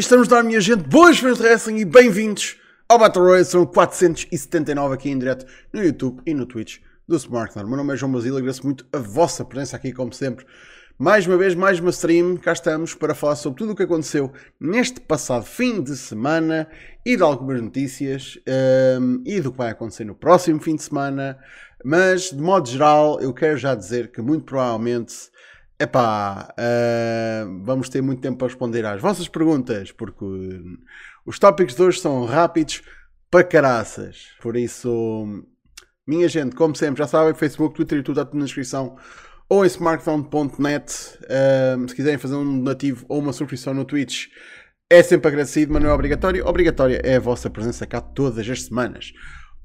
estamos dar, minha gente, boas fãs de wrestling e bem-vindos ao Battle Royale. São 479 aqui em direto no YouTube e no Twitch do Smartphone. Meu nome é João Basílio, agradeço muito a vossa presença aqui, como sempre. Mais uma vez, mais uma stream, cá estamos para falar sobre tudo o que aconteceu neste passado fim de semana e de algumas notícias um, e do que vai acontecer no próximo fim de semana. Mas, de modo geral, eu quero já dizer que muito provavelmente Epá, uh, vamos ter muito tempo para responder às vossas perguntas, porque os tópicos de hoje são rápidos para caraças. Por isso, minha gente, como sempre, já sabem, Facebook, Twitter e tudo está tudo na descrição. Ou em smartphone.net. Uh, se quiserem fazer um donativo ou uma subscrição no Twitch, é sempre agradecido, mas não é obrigatório. Obrigatória é a vossa presença cá todas as semanas.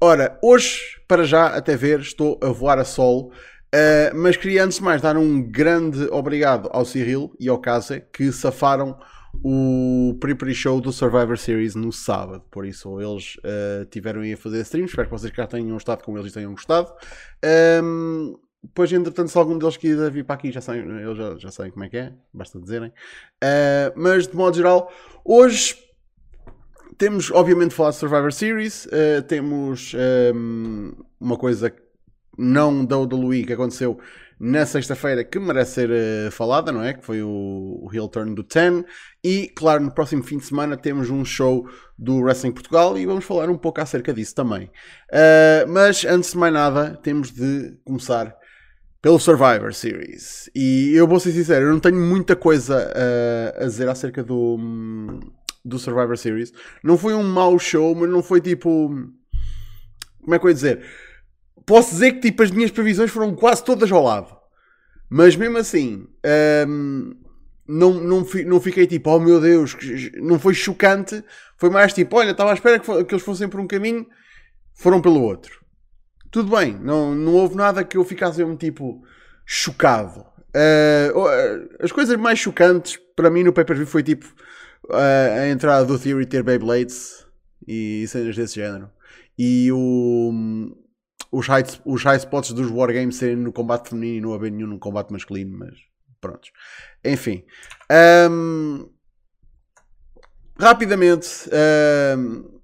Ora, hoje, para já, até ver, estou a voar a solo. Uh, mas queria antes de mais dar um grande obrigado ao Cyril e ao Casa que safaram o pre-pre show do Survivor Series no sábado. Por isso, eles uh, tiveram aí a fazer stream. Espero que vocês já tenham estado com eles e tenham gostado. Um, depois, entretanto, se algum deles quiser vir para aqui, já sabem, eles já, já sabem como é que é, basta dizerem. Uh, mas, de modo geral, hoje temos, obviamente, falar de Survivor Series. Uh, temos um, uma coisa não WWE que aconteceu na sexta-feira que merece ser uh, falada, não é? Que foi o, o heel turn do Ten. E, claro, no próximo fim de semana temos um show do Wrestling Portugal e vamos falar um pouco acerca disso também. Uh, mas, antes de mais nada, temos de começar pelo Survivor Series. E eu vou ser sincero, eu não tenho muita coisa uh, a dizer acerca do, do Survivor Series. Não foi um mau show, mas não foi tipo. Como é que eu ia dizer? Posso dizer que tipo, as minhas previsões foram quase todas ao lado. Mas mesmo assim, hum, não, não, não fiquei tipo, oh meu Deus, não foi chocante. Foi mais tipo, olha, estava à espera que, que eles fossem por um caminho, foram pelo outro. Tudo bem, não, não houve nada que eu ficasse tipo chocado. Uh, as coisas mais chocantes para mim no pay-per-view foi tipo uh, a entrada do Theory ter Beyblades e cenas desse género. E o, os high, os high spots dos Wargames serem no combate feminino e não haver nenhum no combate masculino, mas pronto. Enfim. Um, rapidamente. Um,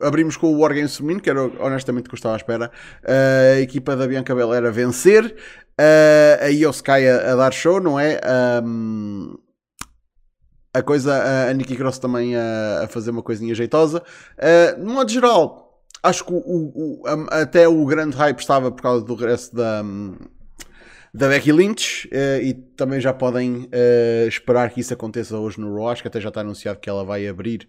abrimos com o Wargames feminino, que era honestamente o que eu estava à espera. Uh, a equipa da Bianca Belair a vencer. Uh, a Io Sky a, a, dar show, não é? Um, a coisa, a Nikki Cross também a, a, fazer uma coisinha jeitosa. Uh, no modo geral, acho que o, o, até o grande hype estava por causa do resto da, da Becky Lynch uh, e também já podem uh, esperar que isso aconteça hoje no Raw. Acho que até já está anunciado que ela vai abrir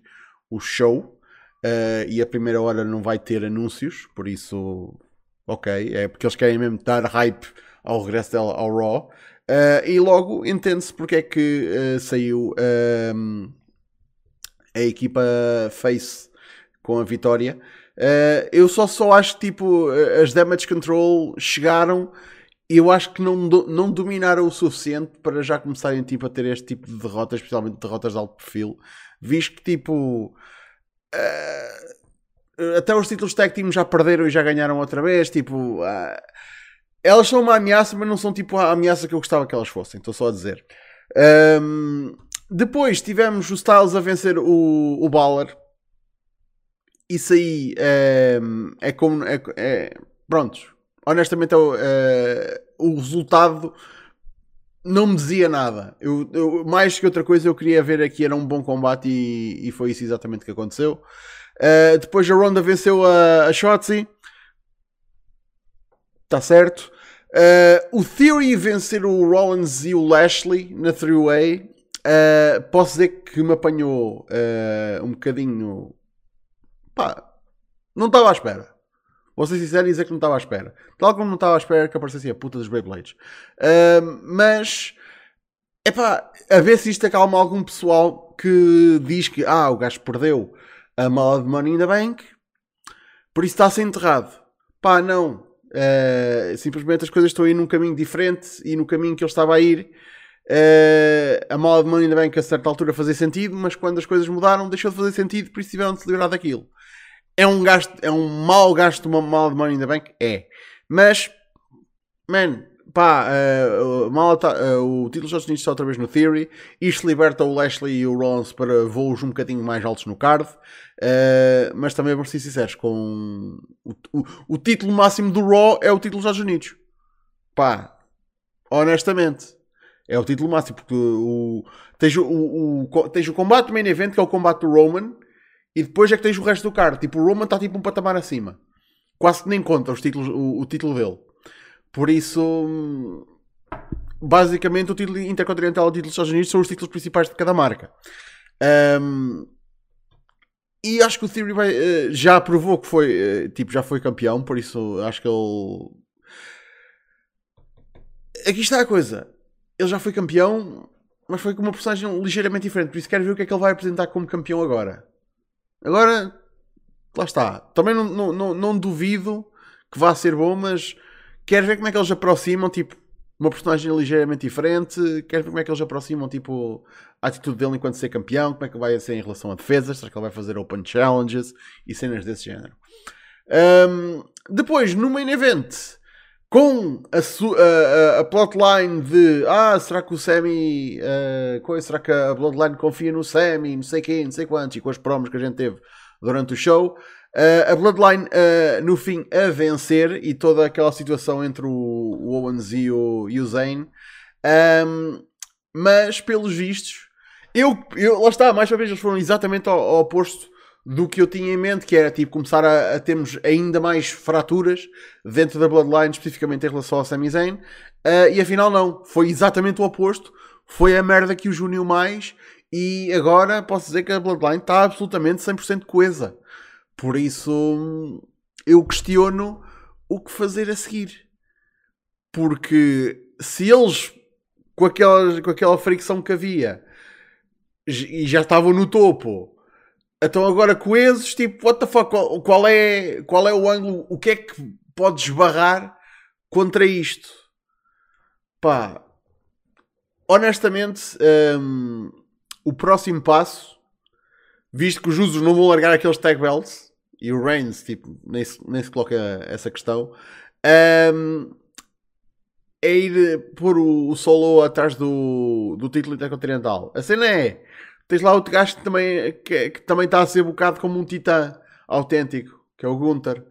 o show uh, e a primeira hora não vai ter anúncios, por isso, ok, é porque eles querem mesmo dar hype ao regresso dela ao Raw. e logo entende-se porque é que saiu a equipa Face com a vitória. Uh, eu só, só acho que tipo, as damage control chegaram e eu acho que não, do, não dominaram o suficiente para já começarem tipo, a ter este tipo de derrotas, especialmente derrotas de alto perfil, visto que tipo. Uh, até os títulos tag team já perderam e já ganharam outra vez. Tipo, uh, elas são uma ameaça, mas não são tipo a ameaça que eu gostava que elas fossem. Estou só a dizer. Um, depois tivemos o Styles a vencer o, o Balor isso aí é, é como. É, é, pronto, honestamente, é, é, o resultado não me dizia nada. Eu, eu, mais que outra coisa, eu queria ver aqui era um bom combate e, e foi isso exatamente que aconteceu. Uh, depois a Ronda venceu a, a Shotzi. Está certo. Uh, o Theory vencer o Rollins e o Lashley na 3-way. Uh, posso dizer que me apanhou um bocadinho Pá, não estava à espera. Vou ser sincero e dizer que não estava à espera. Tal como não estava à espera que aparecesse a puta dos Beyblades. Uh, mas, é pá, a ver se isto acalma algum pessoal que diz que, ah, o gajo perdeu a mala de Money in the Bank, por isso está a ser enterrado. Pá, não. Uh, simplesmente as coisas estão a ir num caminho diferente e no caminho que ele estava a ir. Uh, a mala de Money in the Bank a certa altura fazia sentido, mas quando as coisas mudaram deixou de fazer sentido, por isso tiveram de se livrar daquilo. É um gasto, é um mau gasto uma mala de money in the bank? É. Mas, man, pá, uh, tá, uh, o título Estados Unidos está outra vez no Theory. Isto liberta o Lashley e o Rollins para voos um bocadinho mais altos no card. Uh, mas também vamos ser sinceros, com o, o, o, título máximo do Raw é o título dos Estados Unidos. Pá, honestamente, é o título máximo, porque o, tens, o, o, tens o combate main event, que é o combate do Roman, e depois é que tens o resto do card. Tipo, o Roman está tipo um patamar acima. Quase que nem conta os títulos, o, o título dele. Por isso, basicamente, o título intercontinental e o título dos Estados Unidos são os títulos principais de cada marca. Um, e acho que o Theory vai, uh, já provou que foi, uh, tipo, já foi campeão, por isso acho que ele. Aqui está a coisa. Ele já foi campeão, mas foi com uma personagem ligeiramente diferente. Por isso quero ver o que é que ele vai apresentar como campeão agora. Agora, lá está. Também não, não, não, não duvido que vá ser bom, mas quero ver como é que eles aproximam, tipo, uma personagem ligeiramente diferente. Quero ver como é que eles aproximam, tipo, a atitude dele enquanto ser campeão, como é que vai ser em relação a defesas, será que ele vai fazer open challenges e cenas desse género. Um, depois, no main event, com a, a, a, plotline de ah, será que o Sammy uh, será que a Bloodline confia no Sammy, não sei quem, não sei quantos, e com as promos que a gente teve durante o show, Uh, a Bloodline, uh, no fim, a vencer e toda aquela situação entre o, o Owens e o, e o Zayn. Um, mas, pelos vistos, eu, eu, lá está, mais uma vez, eles foram exatamente ao, ao oposto do que eu tinha em mente, que era tipo começar a, a, termos ainda mais fraturas dentro da Bloodline, especificamente em relação ao Sami Zayn. Uh, e afinal, não, foi exatamente o oposto. Foi a merda que os uniu mais. E agora posso dizer que a Bloodline está absolutamente 100% coesa. Por isso eu questiono o que fazer a seguir. Porque se eles, com aquela, com aquela fricção que havia, e já estavam no topo, então agora coesos, tipo, what the fuck, qual, qual, é, qual é o ângulo, o que é que pode esbarrar contra isto? Pá, honestamente, um, o próximo passo, visto que os usos não vão largar aqueles tag belts, e o Reigns, tipo, nem se, nem se coloca essa questão, um, é ir pôr o, o, solo atrás do, do título intercontinental. A cena é, tens lá outro gajo que também, que, que também está a ser bocado como um titã autêntico, que é o Gunther.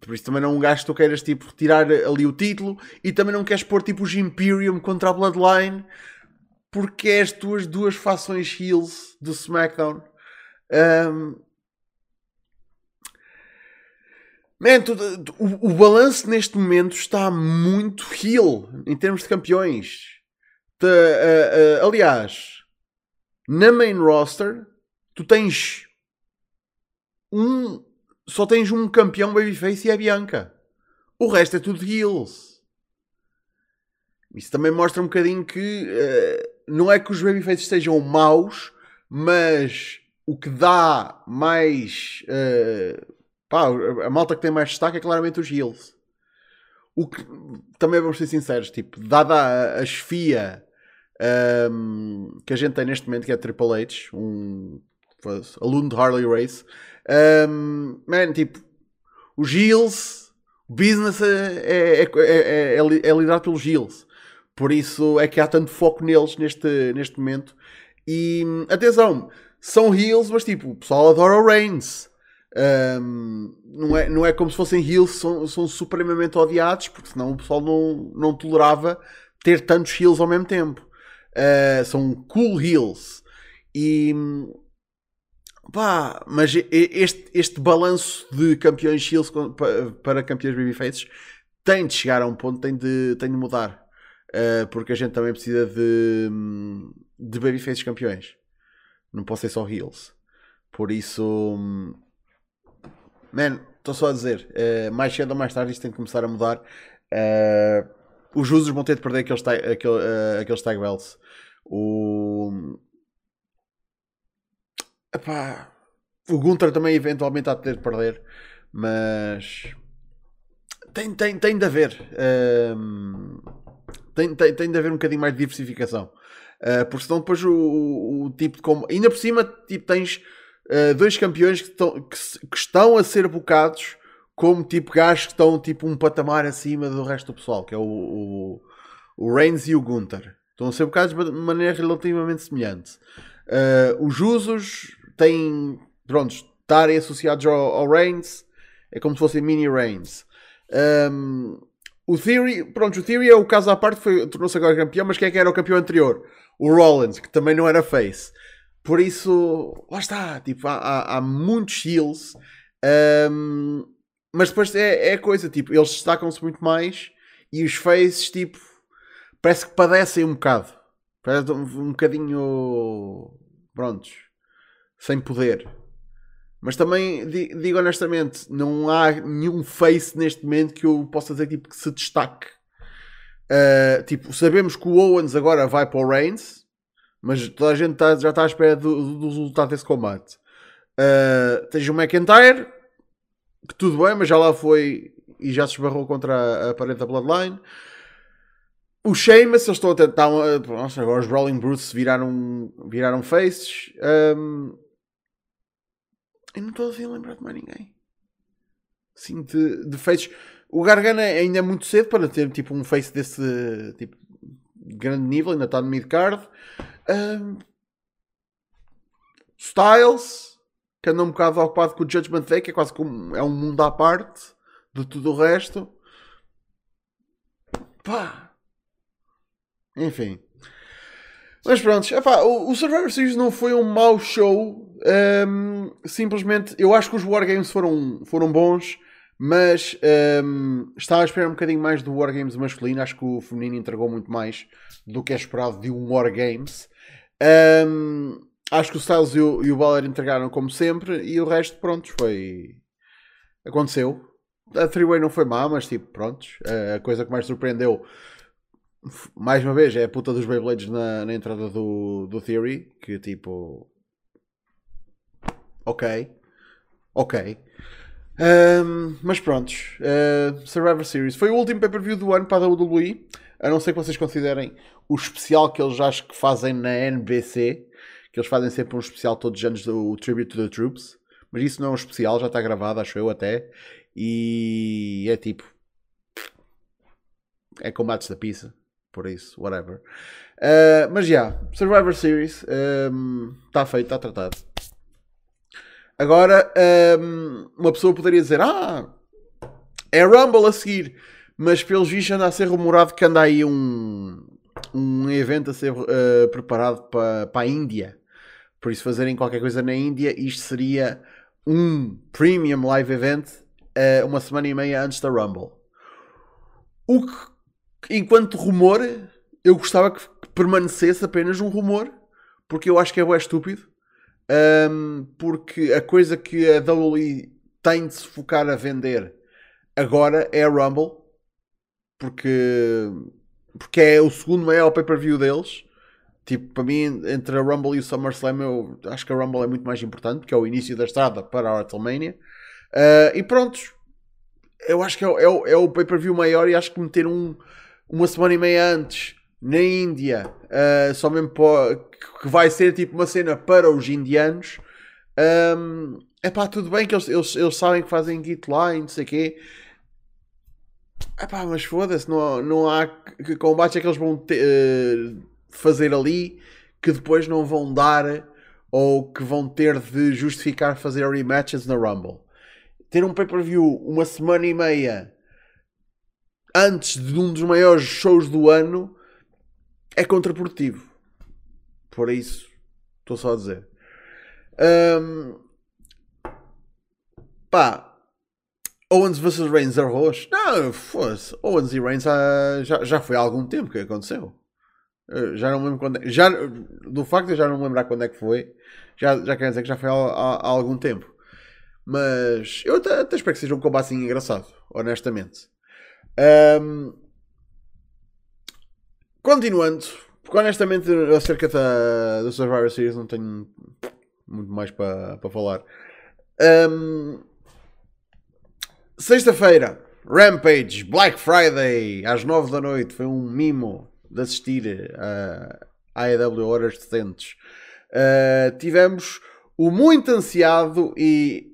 Por isso também não é um gajo que tu queiras tipo, retirar ali o título e também não queres pôr tipo os Imperium contra a Bloodline porque é as tuas duas fações heels do SmackDown. Um, Man, tu, tu, o, o balanço neste momento está muito heel em termos de campeões. uh, uh, aliás, na main roster, tu tens um. Só tens um campeão babyface e é a Bianca. O resto é tudo heels. Isso também mostra um bocadinho que uh, não é que os babyfaces sejam maus, mas o que dá mais uh, Pá, a malta que tem mais destaque é claramente os heels. O que também vamos ser sinceros, tipo, dada a, a esfia um, que a gente tem neste momento, que é Triple H, um aluno de Harley Race, um, man, tipo, os heels, o business é, é, é, é, liderado pelos heels. Por isso é que há tanto foco neles neste, neste momento. E atenção, são heels, mas tipo, o pessoal adora o Reigns. Um, não, é, não é como se fossem heels, são, são supremamente odiados, porque senão o pessoal não, não tolerava ter tantos heels ao mesmo tempo. Uh, são cool heels. E pá, mas este, este balanço de campeões heels para campeões babyfaces tem de chegar a um ponto, tem de, tem de mudar. Uh, porque a gente também precisa de, de babyfaces campeões. Não pode ser só heels. Por isso Man, estou só a dizer, uh, mais cedo ou mais tarde isto tem de começar a mudar. Uh, os users vão ter de perder aqueles, tag, aquele, uh, aqueles tag belts. O. Epá, o Gunter também eventualmente há de ter de perder, mas tem, tem, tem de haver. tem, tem, tem de haver um bocadinho mais de diversificação. Uh, porque senão depois o, o, o tipo de como. Ainda por cima, tipo, tens uh, dois campeões que estão, que, que, estão a ser bocados como tipo gajos que estão tipo um patamar acima do resto do pessoal, que é o, o, O Reigns e o Gunther. Estão a ser bocados de maneira relativamente semelhante. Uh, os Usos têm, pronto, estarem associados ao, ao Reigns. É como se fossem mini Reigns. Um, o Theory, pronto, o Theory é o caso à parte, tornou-se agora campeão, mas quem é que era o campeão anterior? O Rollins, que também não era face. Por isso, lá está, tipo, há, há, há muitos heels, um, mas depois é, é coisa, tipo, eles destacam-se muito mais e os faces, tipo, parece que padecem um bocado. Parece um, um bocadinho, prontos, sem poder. Mas também digo honestamente, não há nenhum face neste momento que eu possa dizer tipo, que se destaque. Uh, tipo, sabemos que o Owens agora vai para o Reigns, mas toda a gente tá, já está à espera do, do resultado desse combate. Uh, tens o McIntyre, que tudo bem, mas já lá foi e já se esbarrou contra a, a parede da Bloodline. O Sheamus, eles estão a tentar. Nossa, agora os Rolling Brutes viraram, viraram faces. Um, eu não estou assim a lembrar de mais ninguém. Sim, de, de faces. O Gargana ainda é muito cedo para ter tipo um face desse tipo de grande nível, ainda está no mid-card. Um, Styles, que anda um bocado ocupado com o Judgment Day, que é quase como é um mundo à parte de tudo o resto. Pá. Enfim. Mas pronto, epá, o, Survivor Series não foi um mau show. Um, simplesmente, eu acho que os Wargames foram, foram bons, mas um, estava a esperar um bocadinho mais do Wargames masculino. Acho que o feminino entregou muito mais do que é esperado de um Wargames. Um, acho que o Styles e o, e o Baller entregaram como sempre, e o resto, pronto, foi. Aconteceu. A Three-Way não foi má, mas tipo, pronto. A coisa que mais surpreendeu mais uma vez, é a puta dos Beyblades na, na entrada do, do Theory. Que tipo. Ok. Ok. Um, mas prontos. Uh, Survivor Series. Foi o último pay-per-view do ano para a WWE. A não ser que vocês considerem o especial que eles acho que fazem na NBC. Que eles fazem sempre um especial todos os anos do Tribute to the Troops. Mas isso não é um especial, já está gravado, acho eu até. E é tipo. É combates da pizza por isso, whatever. Uh, mas já, yeah, Survivor Series está um, feito, está tratado. Agora, um, uma pessoa poderia dizer: Ah, é Rumble a seguir, mas pelos vistos anda a ser rumorado que anda aí um, um evento a ser uh, preparado para, para a Índia. Por isso, fazerem qualquer coisa na Índia, isto seria um premium live event uh, uma semana e meia antes da Rumble. O que enquanto rumor, eu gostava que permanecesse apenas um rumor, porque eu acho que é bem estúpido. Um, porque a coisa que a WWE tem de se focar a vender agora é a Rumble, porque, porque é o segundo maior pay-per-view deles. Tipo, para mim, entre a Rumble e o SummerSlam, eu acho que a Rumble é muito mais importante, porque é o início da estrada para a WrestleMania. Uh, e pronto, eu acho que é, é, é o pay-per-view maior e acho que meter um, uma semana e meia antes na Índia, uh, só mesmo que vai ser tipo uma cena para os indianos. É pá, tudo bem que eles, eles, eles sabem que fazem git lá e não sei o quê. Epá, mas foda-se, não, não há que é que eles vão uh, fazer ali que depois não vão dar ou que vão ter de justificar fazer rematches na Rumble. Ter um pay-per-view uma semana e meia antes de um dos maiores shows do ano é contraprodutivo. Por isso, estou só a dizer. Um, pá, Owens vs Reigns arroz? Não, fosse. Owens e Reigns já, já, foi há algum tempo que aconteceu. Eu já não me lembro quando é, já Do facto de já não me lembrar quando é que foi, já, já quer dizer que já foi há, há, há algum tempo. Mas eu até, até espero que seja um combate assim engraçado, honestamente. Um, continuando, porque honestamente acerca da, da Survivor Series não tenho muito mais para pa falar. Um, Sexta-feira, Rampage, Black Friday, às 9 da noite. Foi um mimo de assistir a AEW Horas Decentes. Uh, tivemos o muito ansiado e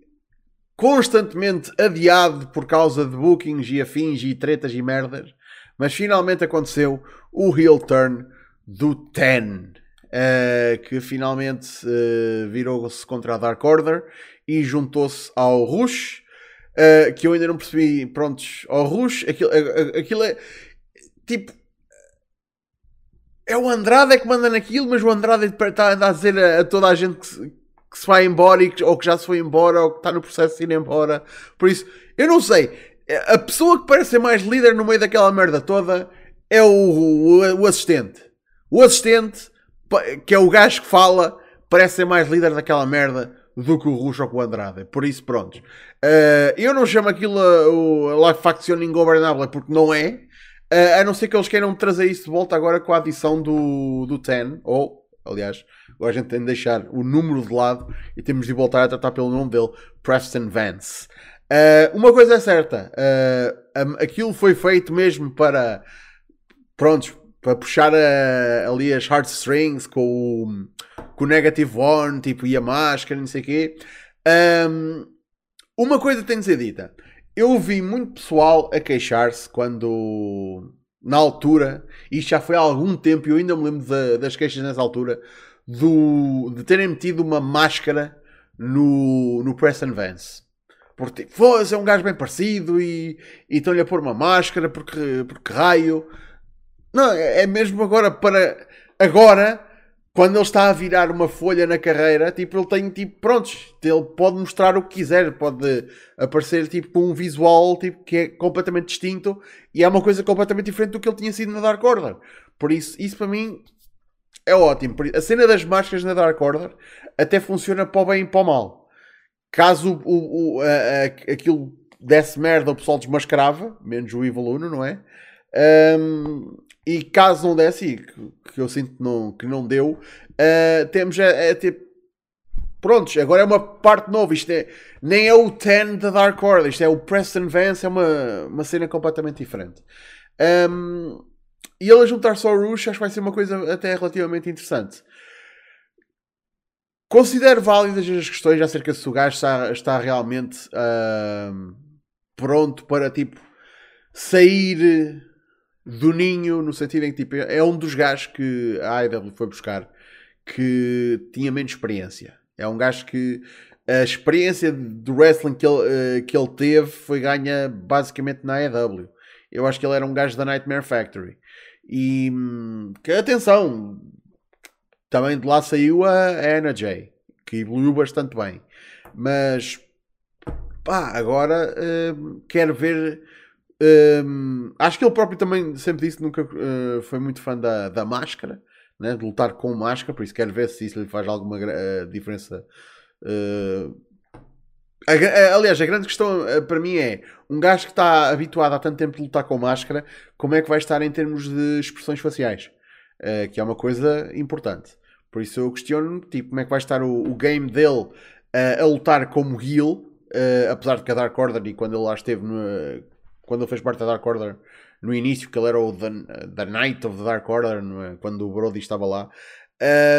constantemente adiado por causa de bookings e afins e tretas e merdas. Mas finalmente aconteceu o heel turn do Ten. Uh, que finalmente uh, virou-se contra a Dark Order e juntou-se ao Rush. Uh, que eu ainda não percebi, prontos, ao Rush. Aquilo, aquilo é tipo. É o Andrade é que manda naquilo, mas o Andrade está a dizer a, a toda a gente que que se vai embora e que, ou que já se foi embora ou que está no processo de ir embora. Por isso, eu não sei a pessoa que parece ser mais líder no meio daquela merda toda é o, o, o, assistente. O assistente, que é o gajo que fala, parece ser mais líder daquela merda do que o Russo ou o Andrade. Por isso, pronto. Uh, eu não chamo aquilo a, a facção ingovernável porque não é. Uh, a não ser que eles queiram trazer isso de volta agora com a adição do, do Ten. Ou, aliás, agora a gente tem de deixar o número de lado e temos de voltar a tratar pelo nome dele, Preston Vance. Uh, uma coisa é certa, uh, um, aquilo foi feito mesmo para, prontos, para puxar uh, ali as heartstrings com o, com o Negative One, tipo, e a máscara, não sei o quê. Um, uma coisa tem de ser dita. Eu vi muito pessoal a queixar-se quando, na altura, e já foi há algum tempo, e eu ainda me lembro das queixas nessa altura, do, de terem metido uma máscara no, no Preston Vance. Porque tipo, é um gajo bem parecido e, e estão-lhe a pôr uma máscara porque, porque raio. Não, é, é mesmo agora para. Agora, quando ele está a virar uma folha na carreira, tipo, ele tem tipo, prontos, ele pode mostrar o que quiser, pode aparecer tipo com um visual tipo, que é completamente distinto e é uma coisa completamente diferente do que ele tinha sido na Dark Order. Por isso, isso para mim é ótimo. A cena das máscaras na Dark Order até funciona para o bem e para o mal caso o, o, a, a, aquilo desse merda, o pessoal desmascarava, menos o Evil Uno, não é? Um, e caso não desse, que, que eu sinto que não, que não deu, uh, temos a, a ter. Prontos, agora é uma parte nova. Isto é, nem é o 10 da Dark Order, isto é o Preston Vance, é uma, uma cena completamente diferente. Um, e ele a juntar-se ao Rush acho que vai ser uma coisa até relativamente interessante. Considero válidas as questões acerca se o gajo está, está realmente uh, pronto para tipo sair do ninho, no sentido em que tipo, é um dos gajos que a AEW foi buscar que tinha menos experiência. É um gajo que a experiência do wrestling que ele, uh, que ele teve foi ganha basicamente na AEW. Eu acho que ele era um gajo da Nightmare Factory. E hum, que atenção, também de lá saiu a NJ, que evoluiu bastante bem. Mas pá, agora uh, quero ver. Uh, acho que ele próprio também sempre disse que nunca uh, foi muito fã da, da máscara, né? de lutar com máscara, por isso quero ver se isso lhe faz alguma uh, diferença. A, a, aliás, a grande questão para mim é um gajo que está habituado há tanto tempo a lutar com máscara, como é que vai estar em termos de expressões faciais? que é uma coisa importante. Por isso eu questiono tipo, como é que vai estar o, o game dele uh, a lutar como heel, uh, apesar de que a Dark Order, e quando ele lá esteve, no, quando ele fez parte da Dark Order no início, que ele era o The, the Knight of the Dark Order, é? quando o Brody estava lá,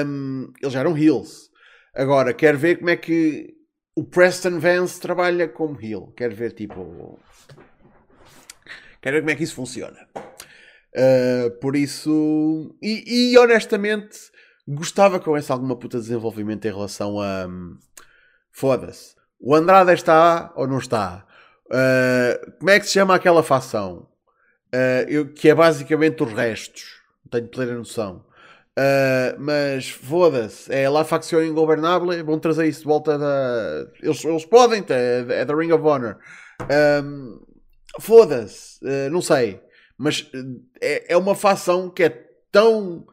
um, eles já eram heels. Agora, quero ver como é que o Preston Vance trabalha como heel. Quero ver, tipo. Quero ver como é que isso funciona. Uh, por isso. E, e honestamente Gostava que houvesse alguma puta desenvolvimento em relação a. Um, Foda-se. O Andrade está ou não está? Uh, como é que se chama aquela facção? Uh, eu, que é basicamente os restos. Tenho plena noção. Uh, mas foda-se, é lá facção ingovernável. Vão trazer isso de volta da. Eles, eles podem, é, é da Ring of Honor. Um, foda-se, uh, não sei. Mas é, é uma facção que é tão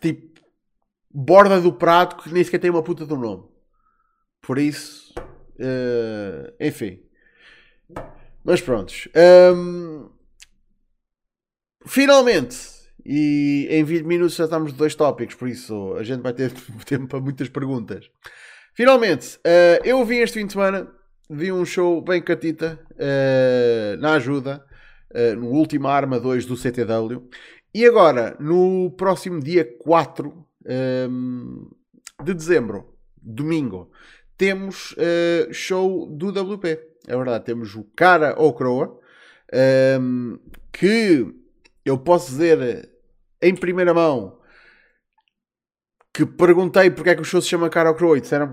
tipo, borda do prato que nem sequer tem uma puta do nome. Por isso, uh, enfim. Mas prontos. Um, finalmente, e em 20 minutos já estamos de dois tópicos, por isso a gente vai ter tempo para muitas perguntas. Finalmente, uh, eu vi este fim de semana, vi um show bem catita uh, na ajuda, uh, no último Arma 2 do CTW, e agora, no próximo dia 4 um, ehm, de dezembro, domingo, temos uh, show do WP. É verdade, temos o Cara ou Croa. um, que eu posso dizer em primeira mão que perguntei porque é que o show se chama Caro Crow e disseram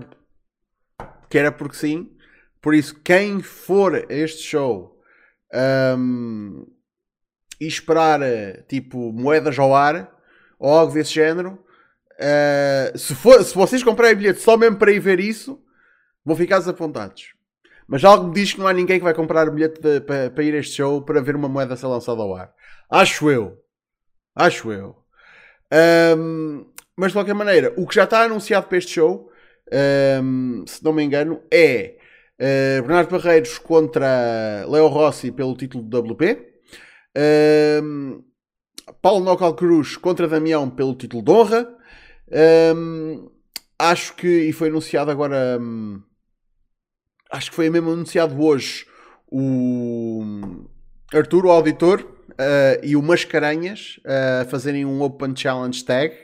que era porque sim. Por isso, quem for a este show um, e esperar tipo moedas ao ar ou algo desse género, uh, se, for, se vocês comprarem bilhete só mesmo para ir ver isso, vão ficar desapontados. Mas algo me diz que não há ninguém que vai comprar bilhete de, para, para ir a este show para ver uma moeda ser lançada ao ar. Acho eu. Acho eu. Um, mas de qualquer maneira, o que já está anunciado para este show, um, se não me engano, é uh, Bernardo Barreiros contra Leo Rossi pelo título do WP. Um, Paulo Nocal Cruz contra Damião pelo título de honra. Acho que, e foi anunciado agora, acho que foi mesmo anunciado hoje o Arturo, o auditor, uh, e o Mascarenhas uh, fazerem um Open Challenge Tag.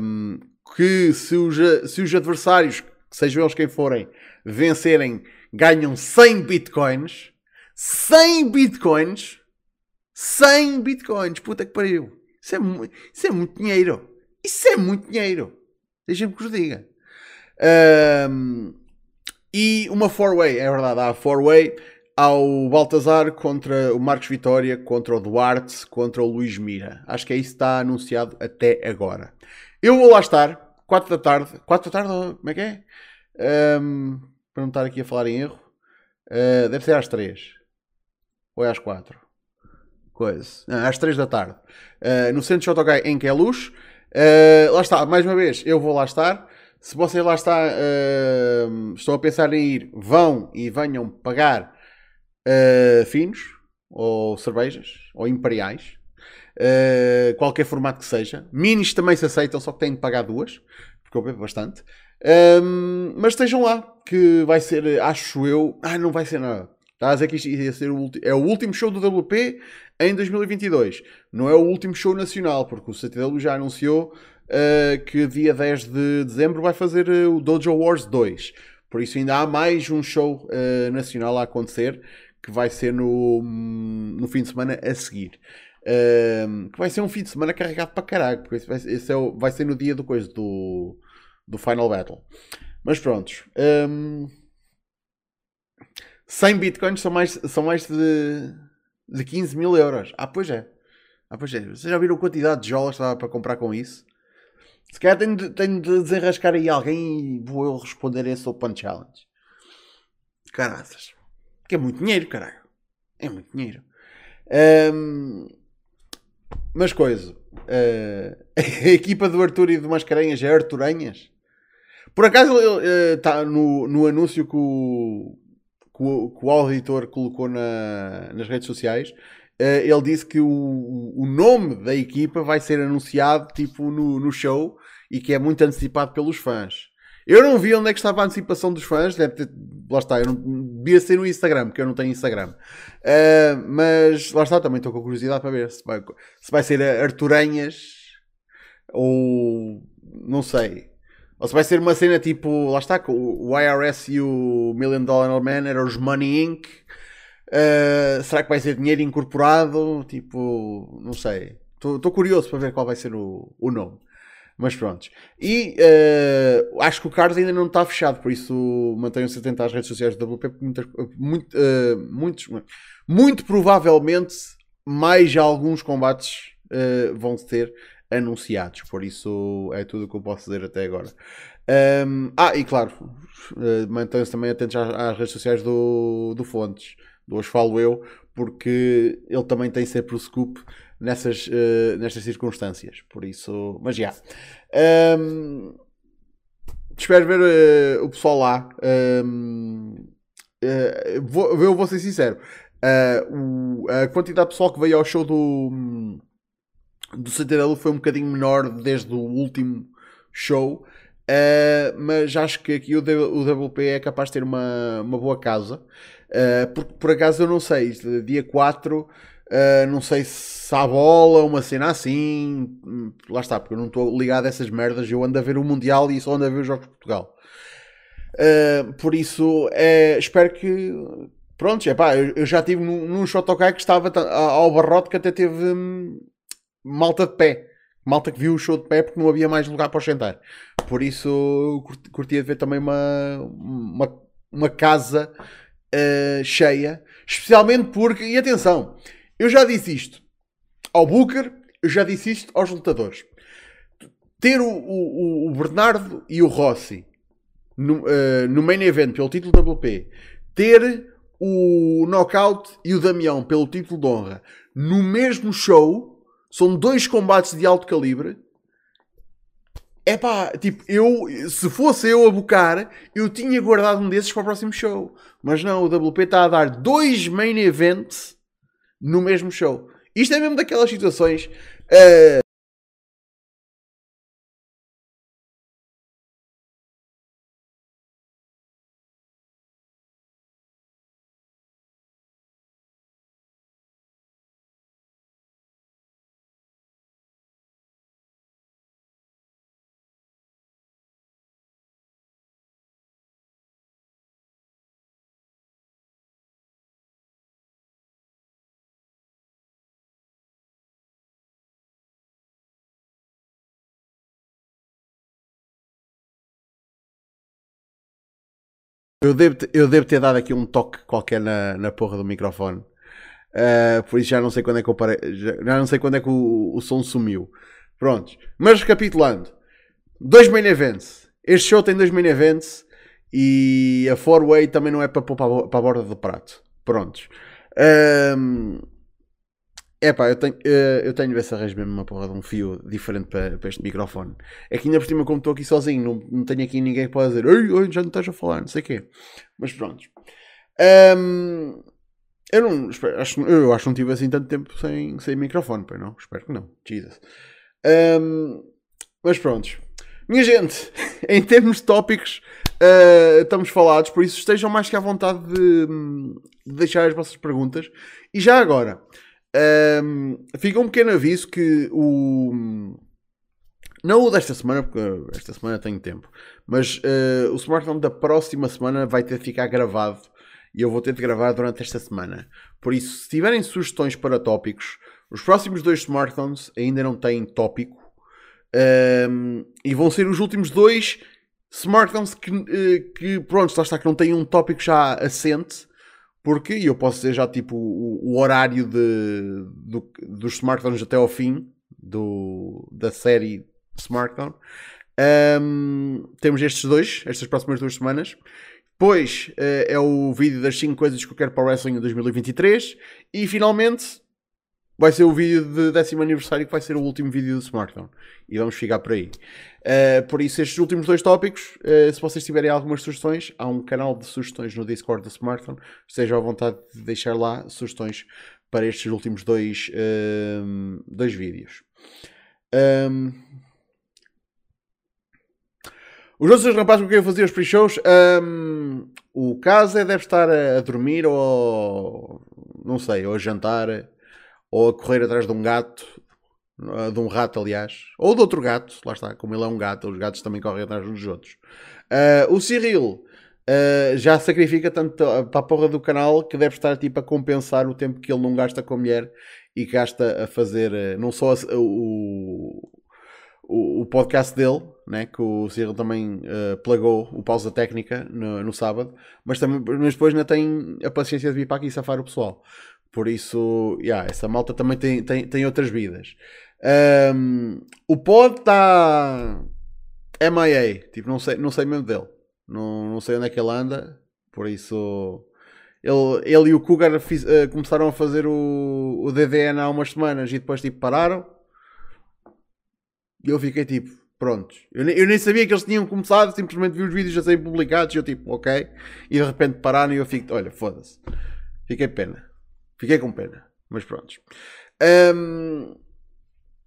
Um, que se os, se os adversários, sejam eles quem forem, vencerem, ganham 100 bitcoins. 100 bitcoins 100 bitcoins, puta que pariu. Isso é, isso é muito dinheiro. Isso é muito dinheiro. Deixem-me que vos diga. Um, e uma four-way, é verdade, há four-way ao Baltazar contra o Marcos Vitória, contra o Duarte, contra o Luís Mira. Acho que é isso que está anunciado até agora. Eu vou lá estar, 4 da tarde. 4 da tarde, como é que é? Um, para não estar aqui a falar em erro. Uh, deve ser às 3. Ou é às 4 coisa, às 3 da tarde, uh, no centro de Shotogai em Queluz. Uh, lá está, mais uma vez, eu vou lá estar. Se vocês lá está, uh, estão a pensar em ir, vão e venham pagar uh, finos, ou cervejas, ou imperiais, uh, qualquer formato que seja. Minis também se aceitam, só que têm de pagar duas, porque eu bebo bastante. Um, mas estejam lá, que vai ser, acho eu. Ah, não vai ser nada. Estás a dizer que isto ia ser o, é o último show do WP em 2022. Não é o último show nacional, porque o CTW já anunciou uh, que dia 10 de dezembro vai fazer uh, o Dojo Wars 2. Por isso ainda há mais um show uh, nacional a acontecer, que vai ser no, no fim de semana a seguir. que vai ser um fim de semana carregado para caralho, porque esse vai, esse é o, vai ser no dia do coisa, do, do Final Battle. Mas prontos. Um, 100 bitcoins são mais, são mais de, de 15 mil euros. Ah, pois é. Ah, pois é. Vocês já viram a quantidade de jolas que para comprar com isso? Se calhar tenho de, tenho de desenrascar aí alguém e vou eu responder esse Open Challenge. Caraças. Que é muito dinheiro, caralho. É muito dinheiro. Um, mas coisa. Uh, a equipa do Arthur e do Mascarenhas é Arturanhas. Por acaso está uh, no, no anúncio que o, que o, que o auditor colocou na, nas redes sociais, ele disse que o, o nome da equipa vai ser anunciado tipo no, no show e que é muito antecipado pelos fãs. Eu não vi onde é que estava a antecipação dos fãs, deve ter, lá está, eu não, devia ser no Instagram, porque eu não tenho Instagram. Uh, mas lá está, também estou com curiosidade para ver se vai, se vai ser Arturanhas ou não sei. Ou se vai ser uma cena tipo, lá está, o IRS e o Million Dollar Man eram os Money Inc. Uh, será que vai ser dinheiro incorporado? Tipo, não sei. Estou curioso para ver qual vai ser o, o nome. Mas pronto. E uh, acho que o Carlos ainda não está fechado, por isso mantenham-se atentos às redes sociais do WP, porque muitas, muito, uh, muitos, muito provavelmente mais alguns combates uh, vão ter anunciados. Por isso é tudo o que eu posso dizer até agora. Um, ah, e claro, mantenham-se também atentos às, às, redes sociais do, do Fontes, Hoje Falo Eu, porque ele também tem sempre o scoop nessas, uh, nestas circunstâncias. Por isso, mas já. Um, espero ver uh, o pessoal lá. Um, vou, eu vou ser sincero. O, a quantidade de pessoal que veio ao show do do CTW foi um bocadinho menor desde o último show, uh, mas acho que aqui o, o WP é capaz de ter uma, uma boa casa, uh, porque por acaso eu não sei, dia 4, uh, eh, não sei se há bola, uma cena assim, lá está, porque eu não estou ligado a essas merdas, eu ando a ver o Mundial e só ando a ver os Jogos de Portugal. por isso, espero que pronto, é eu, já estive num, num Shotokai que estava ao barrote que até teve hum, malta de pé. Malta que viu o show de pé porque não havia mais lugar para sentar. Por isso curtia de ver também uma, uma, uma casa uh, cheia. Especialmente porque, e atenção, eu já disse isto ao Booker, eu já disse isto aos lutadores. Ter o, o, o Bernardo e o Rossi no, uh, no main event pelo título WP, ter o Knockout e o Damião pelo título de honra no mesmo show, são dois combates de alto calibre. É pá, tipo, eu, se fosse eu a bocar, eu tinha guardado um desses para o próximo show. Mas não, o WP está a dar dois main events no mesmo show. Isto é mesmo daquelas situações. Uh, Eu devo, eu devo ter dado aqui um toque qualquer na, na porra do microfone. Uh, por isso já não sei quando é que eu parei, já, já não sei quando é que o, o som sumiu. Prontos. Mas recapitulando. Dois main events. Este show tem dois main events e a four way também não é para pôr para a borda do prato. Prontos. Um, é pá, eu tenho, eh, eu tenho se arranjo mesmo uma porra de um fio diferente para, para este microfone. É que ainda por cima, como estou aqui sozinho, não, não tenho aqui ninguém que possa dizer Ei, oi, já não estás a falar, não sei o quê. Mas pronto. Um, eu não acho, eu acho que não tive assim tanto tempo sem, sem microfone, pois não? Espero que não. Jesus. Um, mas pronto. Minha gente, em termos de tópicos, uh, estamos falados, por isso estejam mais que à vontade de, de deixar as vossas perguntas. E já agora. Um, fica um pequeno aviso que o. Não o desta semana, porque esta semana tenho tempo, mas uh, o smartphone da próxima semana vai ter de ficar gravado e eu vou ter de gravar durante esta semana. Por isso, se tiverem sugestões para tópicos, os próximos dois smartphones ainda não têm tópico um, e vão ser os últimos dois smartphones que, uh, que pronto, lá está, que não têm um tópico já assente porque eu posso dizer já tipo o, o horário de, do, dos smartphones até ao fim do, da série smartphone. Um, temos estes dois, estas próximas duas semanas. Depois uh, é o vídeo das 5 coisas que eu quero para o Wrestling em 2023. E finalmente vai ser o vídeo de décimo aniversário que vai ser o último vídeo do smartphone. E vamos ficar por aí. Uh, por isso, estes últimos dois tópicos, uh, se vocês tiverem algumas sugestões, há um canal de sugestões no Discord do smartphone. Estejam à vontade de deixar lá sugestões para estes últimos dois, uh, dois vídeos. Um... Os outros rapazes com quem eu fazia os pre-shows, um... o Casa deve estar a dormir ou não sei, ou a jantar ou a correr atrás de um gato ah, de um rato, aliás, ou de outro gato, lá está, como ele é um gato, os gatos também correm atrás uns dos outros. Uh, o Cyril uh, já sacrifica tanto para a porra do canal que deve estar tipo a compensar o tempo que ele não gasta com a mulher e gasta a fazer uh, não só a, o, o, o, podcast dele, né, que o Cyril também plagou o pausa técnica no, no sábado, mas, também, mas depois ainda tem a paciência de vir para aqui safar o pessoal. Por isso, yeah, essa malta também tem, tem, tem outras vidas. Um, o pod está MIA, tipo, não sei, não sei mesmo dele. Não, não sei onde é que ele anda, por isso ele, ele e o Cougar fiz, uh, começaram a fazer o, o DDN há umas semanas e depois tipo pararam. E eu fiquei tipo, prontos. Eu, eu, nem sabia que eles tinham começado, simplesmente vi os vídeos já serem publicados e eu tipo, ok. E de repente pararam e eu fico, olha, foda-se. Fiquei pena. Fiquei com pena. Mas prontos. Um,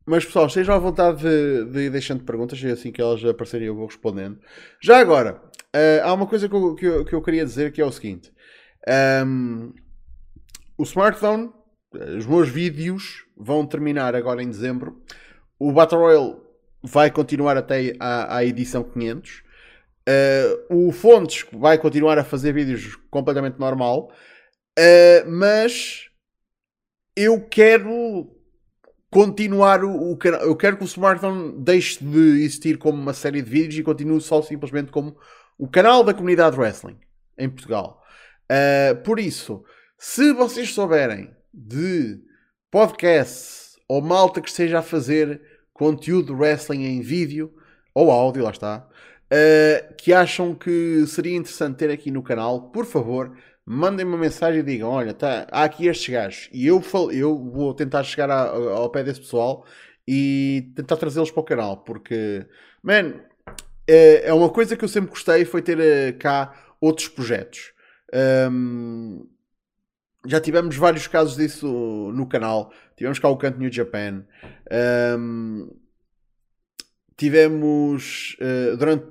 mas pessoal, estejam à vontade de, de ir deixando perguntas e assim que elas aparecerem eu vou respondendo. Já agora, uh, há uma coisa que eu, que, eu, que eu, queria dizer que é o seguinte: um, o smartphone, os meus vídeos vão terminar agora em dezembro. O Battle Royale vai continuar até à, à edição 500. Uh, o Fontes vai continuar a fazer vídeos completamente normal. Uh, mas eu quero continuar o, o canal. Eu quero que o Smartphone deixe de existir como uma série de vídeos e continue só simplesmente como o canal da comunidade wrestling em Portugal. Uh, por isso, se vocês souberem de podcasts ou malta que esteja a fazer conteúdo de wrestling em vídeo ou áudio, lá está, uh, que acham que seria interessante ter aqui no canal, por favor, mandem uma mensagem e digam: Olha, tá, há aqui estes gajos. E eu, eu vou tentar chegar a, ao pé desse pessoal e tentar trazê-los para o canal, porque, man, é, é uma coisa que eu sempre gostei foi ter eh, cá outros projetos. Um, já tivemos vários casos disso no canal. Tivemos cá o Canto New Japan. Um, tivemos uh, durante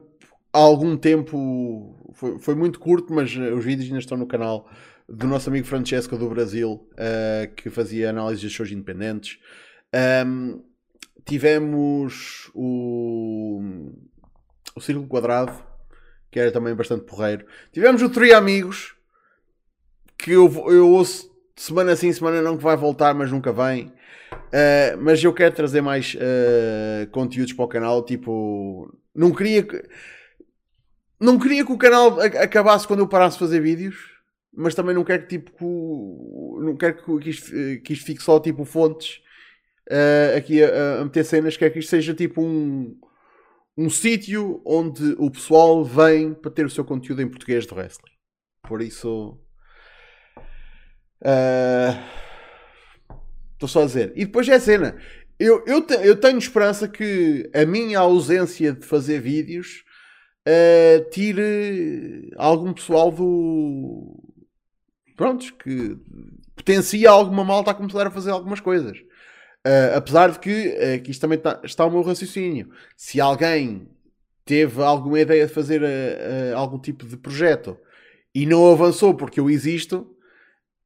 algum tempo, foi, foi, muito curto, mas os vídeos ainda estão no canal do nosso amigo Francesco do Brasil, uh, que fazia análise de shows independentes. Um, tivemos o, o Círculo Quadrado, que era também bastante porreiro. Tivemos o Trio Amigos, que eu, eu ouço semana sim, semana não, que vai voltar, mas nunca vem. Uh, mas eu quero trazer mais uh, conteúdos para o canal. Tipo, não queria que. Não queria que o canal acabasse quando eu parasse de fazer vídeos, mas também não quero que tipo não quero que isto, que isto fique só tipo fontes uh, aqui a, a, meter cenas, quero que isto seja tipo um, um sítio onde o pessoal vem para ter o seu conteúdo em português de wrestling. Por isso estou uh, só a dizer. E depois é a cena. Eu, eu, te, eu tenho esperança que a minha ausência de fazer vídeos uh, tire algum pessoal do. Prontos, que potencia alguma malta a começar a fazer algumas coisas. Uh, apesar de que aqui isto também tá, está o meu raciocínio. Se alguém teve alguma ideia de fazer uh, uh, algum tipo de projeto e não avançou porque eu existo,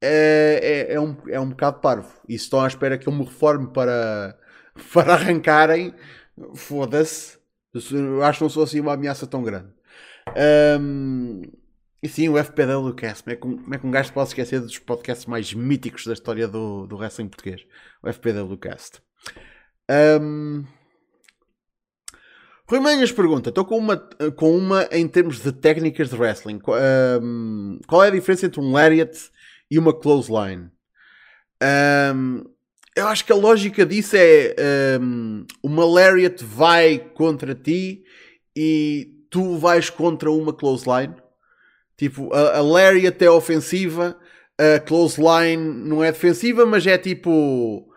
é, é, é, um, é um bocado parvo. E se estão à espera que eu me reforme para, para arrancarem, foda-se. Eu acho que não sou assim uma ameaça tão grande. Um, e sim, o FPWcast. Como é, que, como é que um gajo pode esquecer dos podcasts mais míticos da história do, do wrestling português? O FPWcast. Um, Rui Manhas pergunta: estou com uma, com uma em termos de técnicas de wrestling. Um, qual é a diferença entre um lariat e uma clothesline? Um, eu acho que a lógica disso é um, uma lariat vai contra ti e tu vais contra uma clothesline. Tipo, a, a lariat é ofensiva, a clothesline não é defensiva, mas é tipo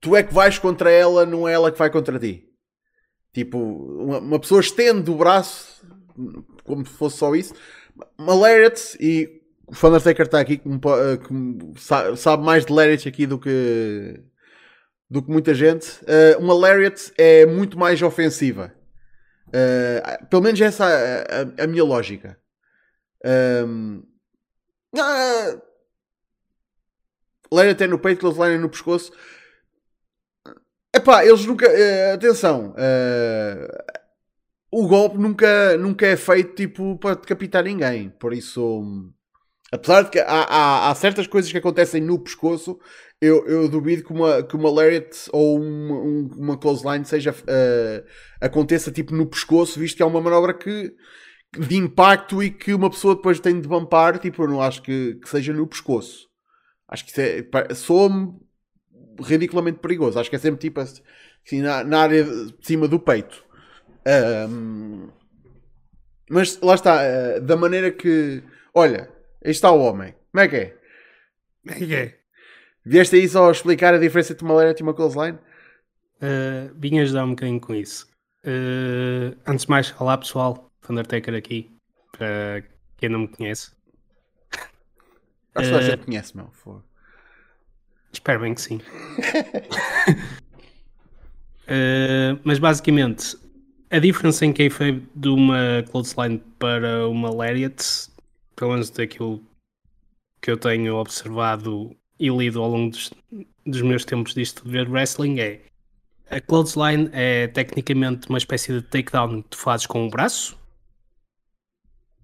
tu é que vais contra ela, não é ela que vai contra ti. Tipo, uma, uma pessoa estende o braço como se fosse só isso. Uma lariat e o Thundertaker está aqui que, me, que sabe, sabe, mais de Lariat aqui do que do que muita gente. Uh, uma Lariat é muito mais ofensiva. Uh, pelo menos essa é a, a minha lógica. Um, uh, Lariat é no peito, Clothesline é no pescoço. Epá, eles nunca. Uh, atenção. Uh, o golpe nunca, nunca é feito tipo para decapitar ninguém. Por isso. Apesar de que há, há, há, certas coisas que acontecem no pescoço, eu, eu duvido que uma, que uma lariat ou uma, uma clothesline seja, uh, aconteça tipo no pescoço, visto que é uma manobra que, de impacto e que uma pessoa depois tem de vampar. Tipo, eu não acho que, que seja no pescoço. Acho que isso é. Soa-me ridiculamente perigoso. Acho que é sempre tipo assim, na, na área de cima do peito. Um, mas lá está, uh, da maneira que. Olha, Aí está o homem. Como é que é? Como é que é? Vieste aí só explicar a diferença entre uma Lariat e uma clothesline? Uh, vim ajudar um bocadinho com isso. Uh, antes de mais, olá pessoal, Undertaker aqui, para quem não me conhece. Acho que uh, a gente conhece, meu. For. Espero bem que sim. uh, mas basicamente, a diferença em quem foi de uma clothesline para uma Lariat pelo menos daquilo que eu tenho observado e lido ao longo dos, dos meus tempos disto de ver wrestling, é a clothesline é tecnicamente uma espécie de takedown que tu fazes com o braço.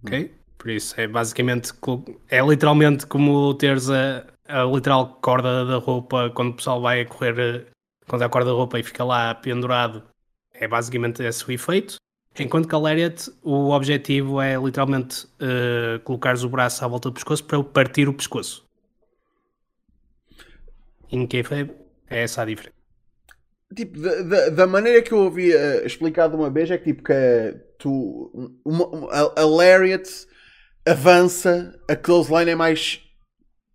Ok? Por isso é basicamente é literalmente como teres a, a literal corda da roupa quando o pessoal vai a correr quando a corda da roupa e fica lá pendurado. É basicamente esse o efeito. Enquanto que a Lariat, o objetivo é literalmente uh, colocares o braço à volta do pescoço para partir o pescoço. Em que é essa a diferença. Tipo, da, da, da, maneira que eu ouvi uh, explicado uma vez é que tipo que tu uma, uma, a, a Lariat avança, a clothesline é mais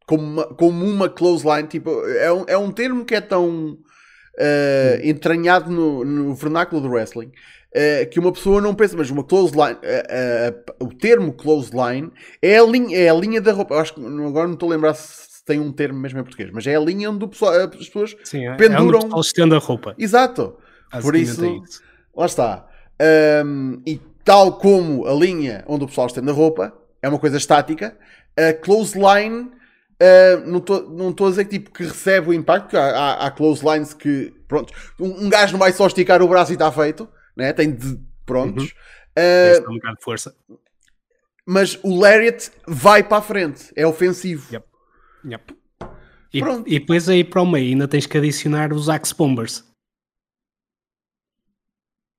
como uma, como uma clothesline, tipo, é um, é um termo que é tão uh, entranhado no, no vernáculo do wrestling uh, que uma pessoa não pensa, mas uma clothesline, uh, o termo clothesline é a linha, é a linha da roupa. Eu acho que agora não estou a lembrar se tem um termo mesmo em português, mas é a linha onde pessoal, as pessoas Sim, é, penduram. É onde o pessoal estende a roupa. Exato. Por isso, é isso, lá está. Um, e tal como a linha onde o pessoal estende a roupa é uma coisa estática, a clothesline Uh, não estou a dizer que, tipo, que recebe o impacto, porque há, há, há clotheslines que, pronto, um, um gajo não vai só esticar o braço e está feito, né? tem de, prontos. Uhum. Uh, um bocado de força. Mas o Lariat vai para a frente, é ofensivo. Yep. Yep. E, e depois aí para o meio ainda tens que adicionar os Axe Bombers.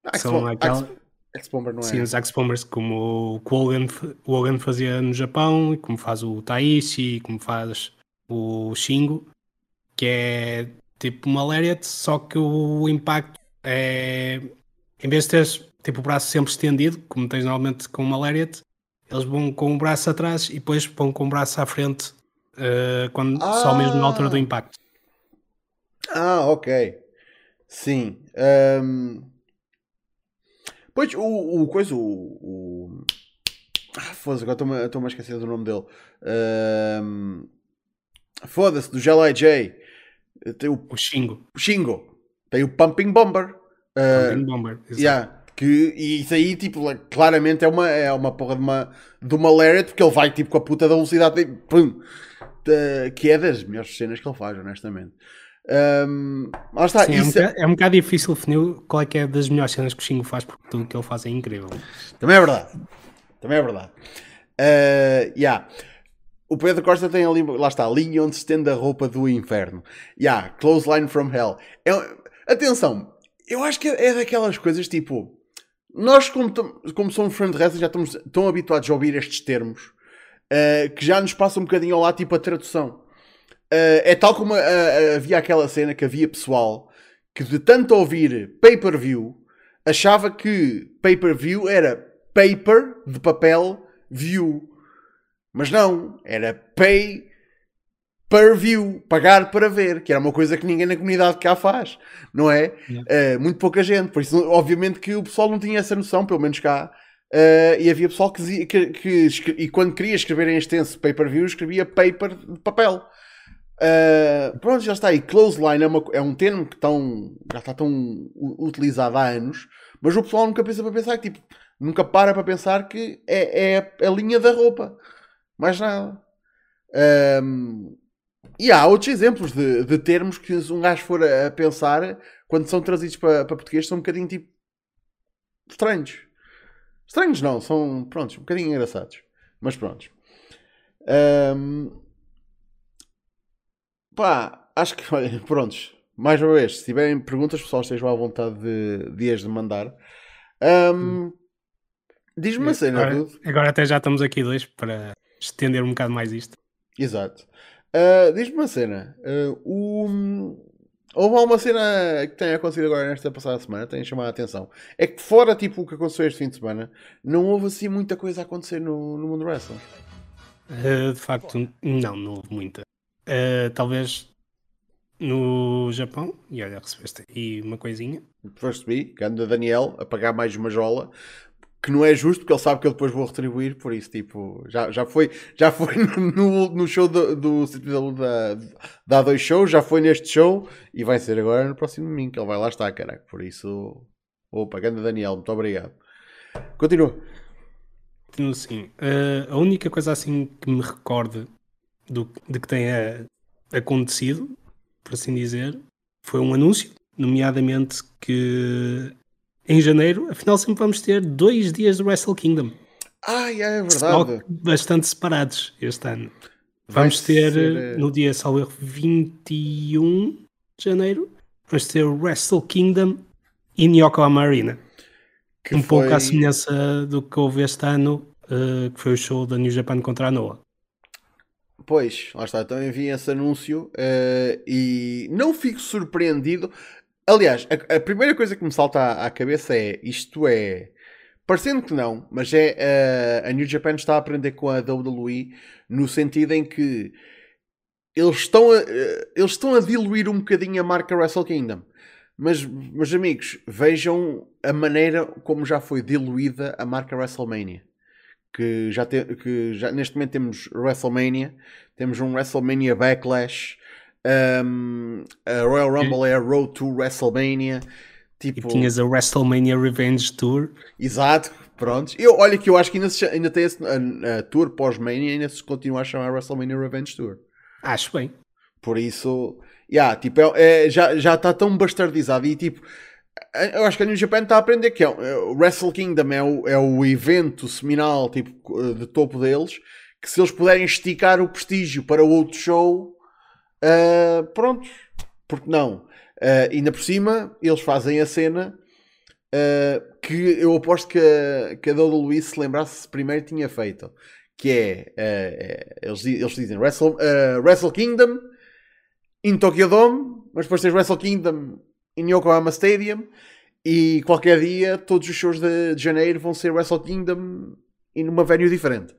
Axe São aquela... Não é? Sim, os X-Bombers, como o Hogan, o Hogan fazia no Japão, como faz o Taishi, como faz o Shingo, que é tipo uma Lariat, só que o impacto é. Em vez de teres tipo, o braço sempre estendido, como tens normalmente com uma Lariat, eles vão com o braço atrás e depois vão com o braço à frente, uh, quando, ah. só mesmo na altura do impacto. Ah, ok. Sim. Um... Pois, o, o coisa, o. o... Ah, foda-se, agora estou-me a esquecer do nome dele. Um... Foda-se, do Gel J. Tem o, o Xingo. O Xingo. Tem o Pumping Bomber. Uh, Bomber. Yeah, que, e isso aí, tipo, claramente é uma, é uma porra de uma, de uma Lariat, porque ele vai, tipo, com a puta da velocidade, de, pum, de, que é das melhores cenas que ele faz, honestamente. Um, lá está. Sim, é, um bocado, é... um bocado, difícil definir qual é que é das melhores cenas que o Xingo faz, porque tudo que ele faz é incrível. Também é verdade. Também é verdade. Uh, yeah. O Pedro Costa tem ali, lá está, a linha onde se estende a roupa do inferno. Yeah, close line from hell. É, atenção, eu acho que é daquelas coisas tipo. Nós, como, como somos friend wrestling, já estamos tão habituados a ouvir estes termos uh, que já nos passa um bocadinho ao lado, tipo a tradução. Uh, é tal como uh, havia aquela cena que havia pessoal que de tanto ouvir pay-per-view achava que pay-per-view era paper de papel view. Mas não, era pay per view, pagar para ver, que era uma coisa que ninguém na comunidade cá faz, não é? Uh, muito pouca gente, por isso, obviamente, que o pessoal não tinha essa noção, pelo menos cá. Uh, e havia pessoal que, que, que, e quando queria escrever em extenso pay-per-view, escrevia paper de papel. Uh, pronto, já está aí. Clothesline é, uma, é um termo que tão, já está tão utilizado há anos, mas o pessoal nunca pensa para pensar que tipo, nunca para para pensar que é, é a linha da roupa. Mais nada. Um, e há outros exemplos de, de termos que um gajo for a, pensar quando são trazidos para, para português são um bocadinho tipo estranhos. Estranhos não, são prontos, um bocadinho engraçados. Mas prontos. Um, Pá, acho que, olha, prontos. Mais uma vez, se tiverem perguntas, pessoal, estejam à vontade de, de as de mandar. Um, Diz-me uma cena, agora, agora, até já estamos aqui dois para estender um bocado mais isto. Exato. Uh, Diz-me uma cena. Uh, um, houve uma cena que tem acontecido agora nesta passada semana, tem chamado a atenção. É que fora tipo o que aconteceu este fim de semana, não houve assim muita coisa a acontecer no, no mundo wrestling. Uh, de facto, não, não houve muita. Uh, talvez no Japão, e olha, recebeste aí uma coisinha. Recebi, ganda Daniel a pagar mais uma jola, que não é justo porque ele sabe que eu depois vou retribuir, por isso, tipo, já, já foi, já foi no, no show do, do da, da A2 Show, já foi neste show e vai ser agora no próximo domingo, que ele vai lá estar, caraca. Por isso, opa, ganda Daniel, muito obrigado. Continua. Continua sim. Uh, a única coisa assim que me recorde do, de que tenha acontecido, por assim dizer, foi um anúncio, nomeadamente que em janeiro, afinal, sempre vamos ter dois dias do Wrestle Kingdom. Ai, é verdade. bastante separados este ano. Vai Vamos ter ser, eh, no dia, salvo erro, 21 de janeiro, vamos ter o Wrestle Kingdom em Yokohama Arena. que um pouco à foi- semelhança do que houve este ano, eh, que foi o show da New Japan contra a Noah. Pois, lá está, também vi esse anúncio eh, e não fico surpreendido. Aliás, a, a primeira coisa que me salta à, à cabeça é isto é. Parecendo que não, mas é eh, a New Japan está a aprender com a WWE no sentido em que eles estão a, eh, eles estão a diluir um bocadinho a marca Wrestle Kingdom. Mas, meus amigos, vejam a maneira como já foi diluída a marca WrestleMania que já, te, que já neste momento temos WrestleMania, temos um WrestleMania Backlash, um, a Royal Rumble é a Road to WrestleMania, E tipo, tinhas a WrestleMania Revenge Tour. exato, pronto. Eu, olha que eu acho que ainda, se ainda tem esse, a, a tour pós-Mania, ainda se continua a chamar WrestleMania Revenge Tour. Acho bem. Por isso, yeah, tipo, é, é- já já está tão bastardizado e tipo, eu acho que a New Japan está a aprender que é, é, o Wrestle Kingdom é o, é o evento seminal tipo, de topo deles, que se eles puderem esticar o prestígio para outro show, ah, pronto, porque não? Ah, ainda por cima, eles fazem a cena ah, que eu aposto que a, que a WWE se lembrasse primeiro tinha feito. Que é, é, eles, eles dizem Wrestle, Wrestle Kingdom em Tokyo Dome, mas depois tens Wrestle Kingdom em Yokohama Stadium e qualquer dia todos os shows de, de janeiro vão ser Wrestle Kingdom em numa venue diferente.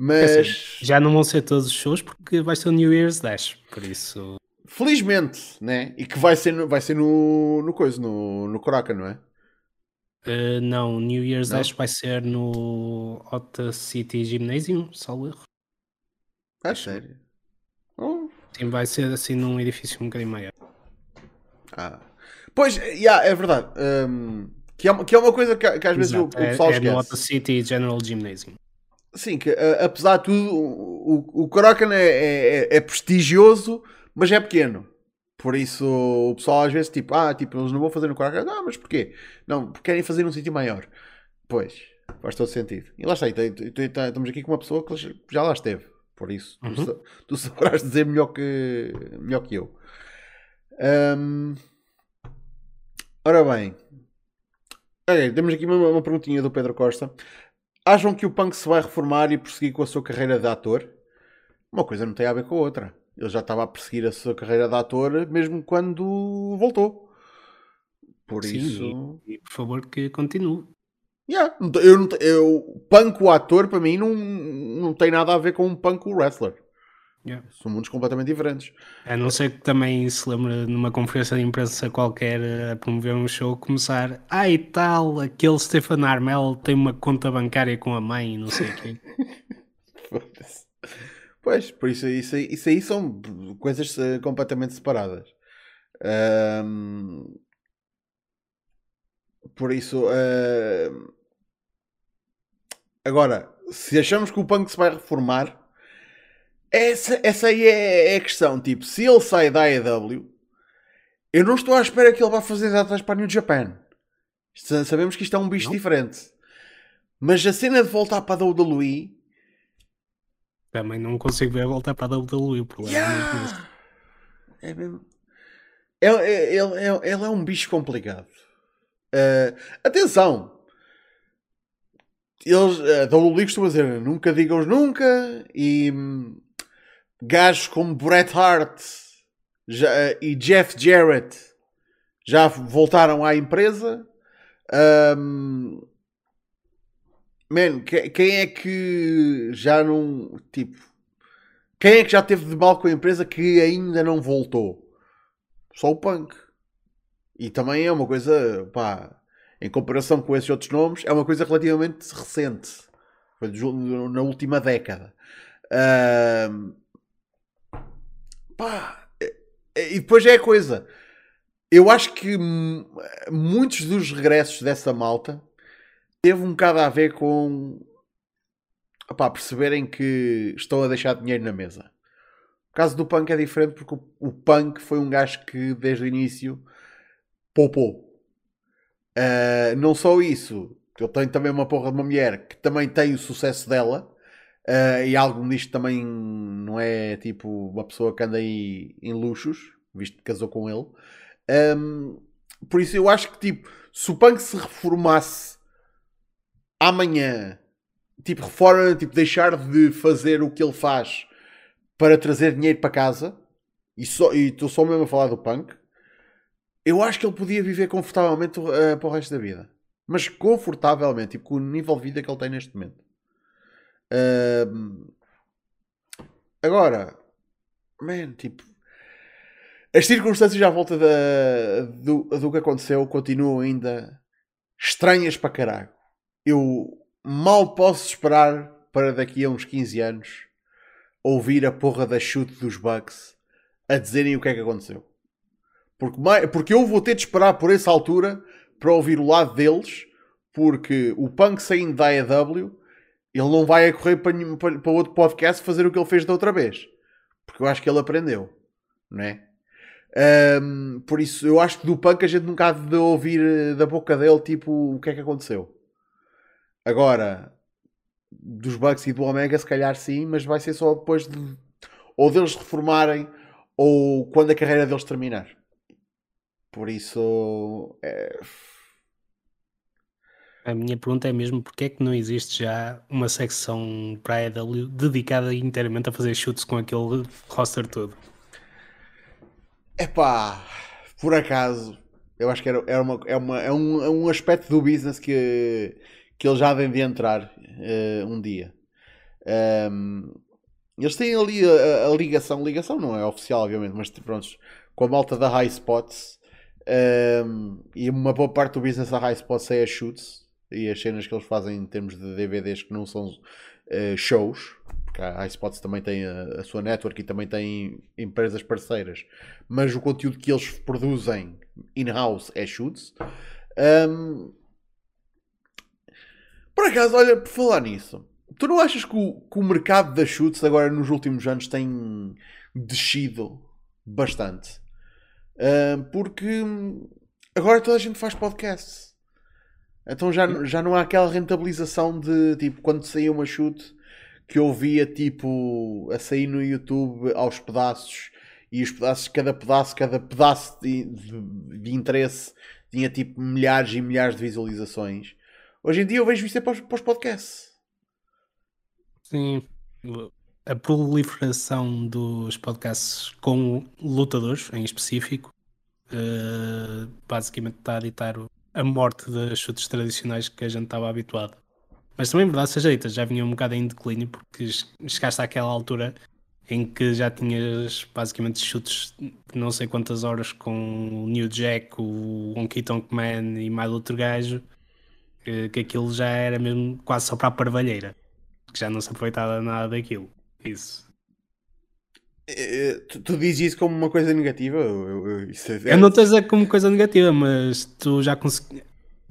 Mas Já não vão ser todos os shows porque vai ser o New Year's Dash. Por isso, felizmente, né? E que vai ser no, vai ser no, no coisa, no, no Coroca, não é? eh, não, o New Year's Não? Dash vai ser no Ota City Gymnasium, salvo erro. Ah, sério? Oh. Sim, vai ser assim num edifício um bocadinho maior. Ah. Pois, yeah, é verdade. Hum, que, é, uma- que é uma coisa que, que às vezes o, o Exato, é, pessoal é no Ota esquece. City General Gymnasium. Sim, que a- apesar de tudo, o, o, o Corocan é, é, é prestigioso, mas é pequeno. Por isso o pessoal às vezes tipo, ah, tipo, eles não vão fazer no Corocan. Não, mas porquê? Não, porque querem fazer num sítio maior. Pois, faz todo sentido. E lá está, tem- estamos aqui com uma pessoa que já lá esteve. Por isso, tu, Uhum. sa- tu saberás dizer melhor que, melhor que eu. Hum, ora bem, Ok, temos aqui uma, uma perguntinha do Pedro Costa. Acham que o Punk se vai reformar e prosseguir com a sua carreira de ator? Uma coisa não tem a ver com a outra. Ele já estava a perseguir a sua carreira de ator mesmo quando voltou. Por Sim, isso. E por favor que continue. Yeah, eu, eu, punk o ator para mim não, não tem nada a ver com um punk o wrestler. Yeah. São mundos completamente diferentes. A não ser que também se lembre numa conferência de imprensa qualquer a promover um show começar. Ah, e tal, aquele Stephen Armel tem uma conta bancária com a mãe e não sei o quê. Pois, por isso, isso, aí- isso aí são coisas eh, completamente separadas. Ahm, por isso, ahm, agora, se achamos que o punk se vai reformar, essa, essa aí é, é a questão. Tipo, se ele sai da AEW, eu não estou à espera que ele vá fazer datas para a New Japan. Sa- Sabemos que isto é um bicho Não? diferente. Mas a cena de voltar para a WWE Também não consigo ver voltar para a WWE. O problema é. Yeah. É mesmo. É- é- Ele é, ele é um bicho complicado. Eh, atenção! Eles, a WWE costuma dizer nunca digam nunca e hum, gajos como Bret Hart já- eh, e Jeff Jarrett já voltaram à empresa. Hum, man, que- quem é que já não. Tipo, quem é que já teve de mal com a empresa que ainda não voltou? Só o Punk. E também é uma coisa, pá, em comparação com esses outros nomes, é uma coisa relativamente recente. Foi na última década. Pá, e- e depois é a coisa. Eu acho que hum, muitos dos regressos dessa malta teve um bocado a ver com opá, perceberem que estão a deixar dinheiro na mesa. O caso do Punk é diferente porque o, o Punk foi um gajo que desde o início poupou. Ah, não só isso, Ele tem também uma porra de uma mulher que também tem o sucesso dela. Uh, e algo nisto também não é tipo uma pessoa que anda aí em luxos, visto que casou com ele. Um, por isso eu acho que tipo, se o punk se reformasse amanhã, tipo, reforma, tipo, deixar de fazer o que ele faz para trazer dinheiro para casa, e estou só mesmo a falar do punk, eu acho que ele podia viver confortavelmente uh, para o resto da vida. Mas confortavelmente, tipo, com o nível de vida que ele tem neste momento. Uh, agora, man, tipo, as circunstâncias à volta da, do, do que aconteceu continuam ainda estranhas para caralho. Eu mal posso esperar para daqui a uns 15 anos ouvir a porra da chute dos Bucks a dizerem o que é que aconteceu. Porque, porque eu vou ter de esperar por essa altura para ouvir o lado deles, porque o Punk saindo da AEW ele não vai a correr para, para, outro podcast fazer o que ele fez da outra vez. Porque eu acho que ele aprendeu. Não é? Um, por isso, eu acho que do punk a gente nunca há de ouvir eh, da boca dele tipo o que é que aconteceu. Agora, dos Bucks e do Omega, se calhar sim, mas vai ser só depois de ou deles reformarem ou quando a carreira deles terminar. Por isso, é a minha pergunta é mesmo porque é que não existe já uma secção para a EW dedicada inteiramente a fazer chutes com aquele roster todo? É pá, por acaso, eu acho que era, era, uma, é, uma, é, um, é um aspecto do business que, que eles já devem de entrar uh, um dia. Um, eles têm ali a, a, ligação, ligação não é oficial, obviamente, mas pronto, com a malta da High Spots. Um, e uma boa parte do business da High Spots é a shoots e as cenas que eles fazem em termos de DVDs que não são uh, shows, porque a iSpots também tem a, a, sua network e também tem empresas parceiras, mas o conteúdo que eles produzem in-house é shoots. Um, por acaso, olha, por falar nisso, tu não achas que o, que o mercado das shoots agora nos últimos anos tem descido bastante? Porque agora toda a gente faz podcasts. Então já, já não há aquela rentabilização de tipo quando saía uma chute que eu via tipo a sair no YouTube aos pedaços e os pedaços, cada pedaço, cada pedaço de, de, de interesse tinha tipo milhares e milhares de visualizações. Hoje em dia eu vejo isso é para os, para os podcasts. Sim, a proliferação dos podcasts com lutadores em específico uh, basicamente está a ditar a morte das chutes tradicionais que a gente estava habituado. Mas também, verdade seja dita, já vinha um bocado em declínio porque chegaste àquela altura em que já tinhas basicamente chutes de não sei quantas horas com o New Jack, o Honky Tonk Man e mais outro gajo, que, aquilo já era mesmo quase só para a parvalheira, que já não se aproveitava nada daquilo. Isso. Eh, tu, tu dizes isso como uma coisa negativa? Eu, eu, é... eu não estou a dizer como coisa negativa, mas tu já consegues.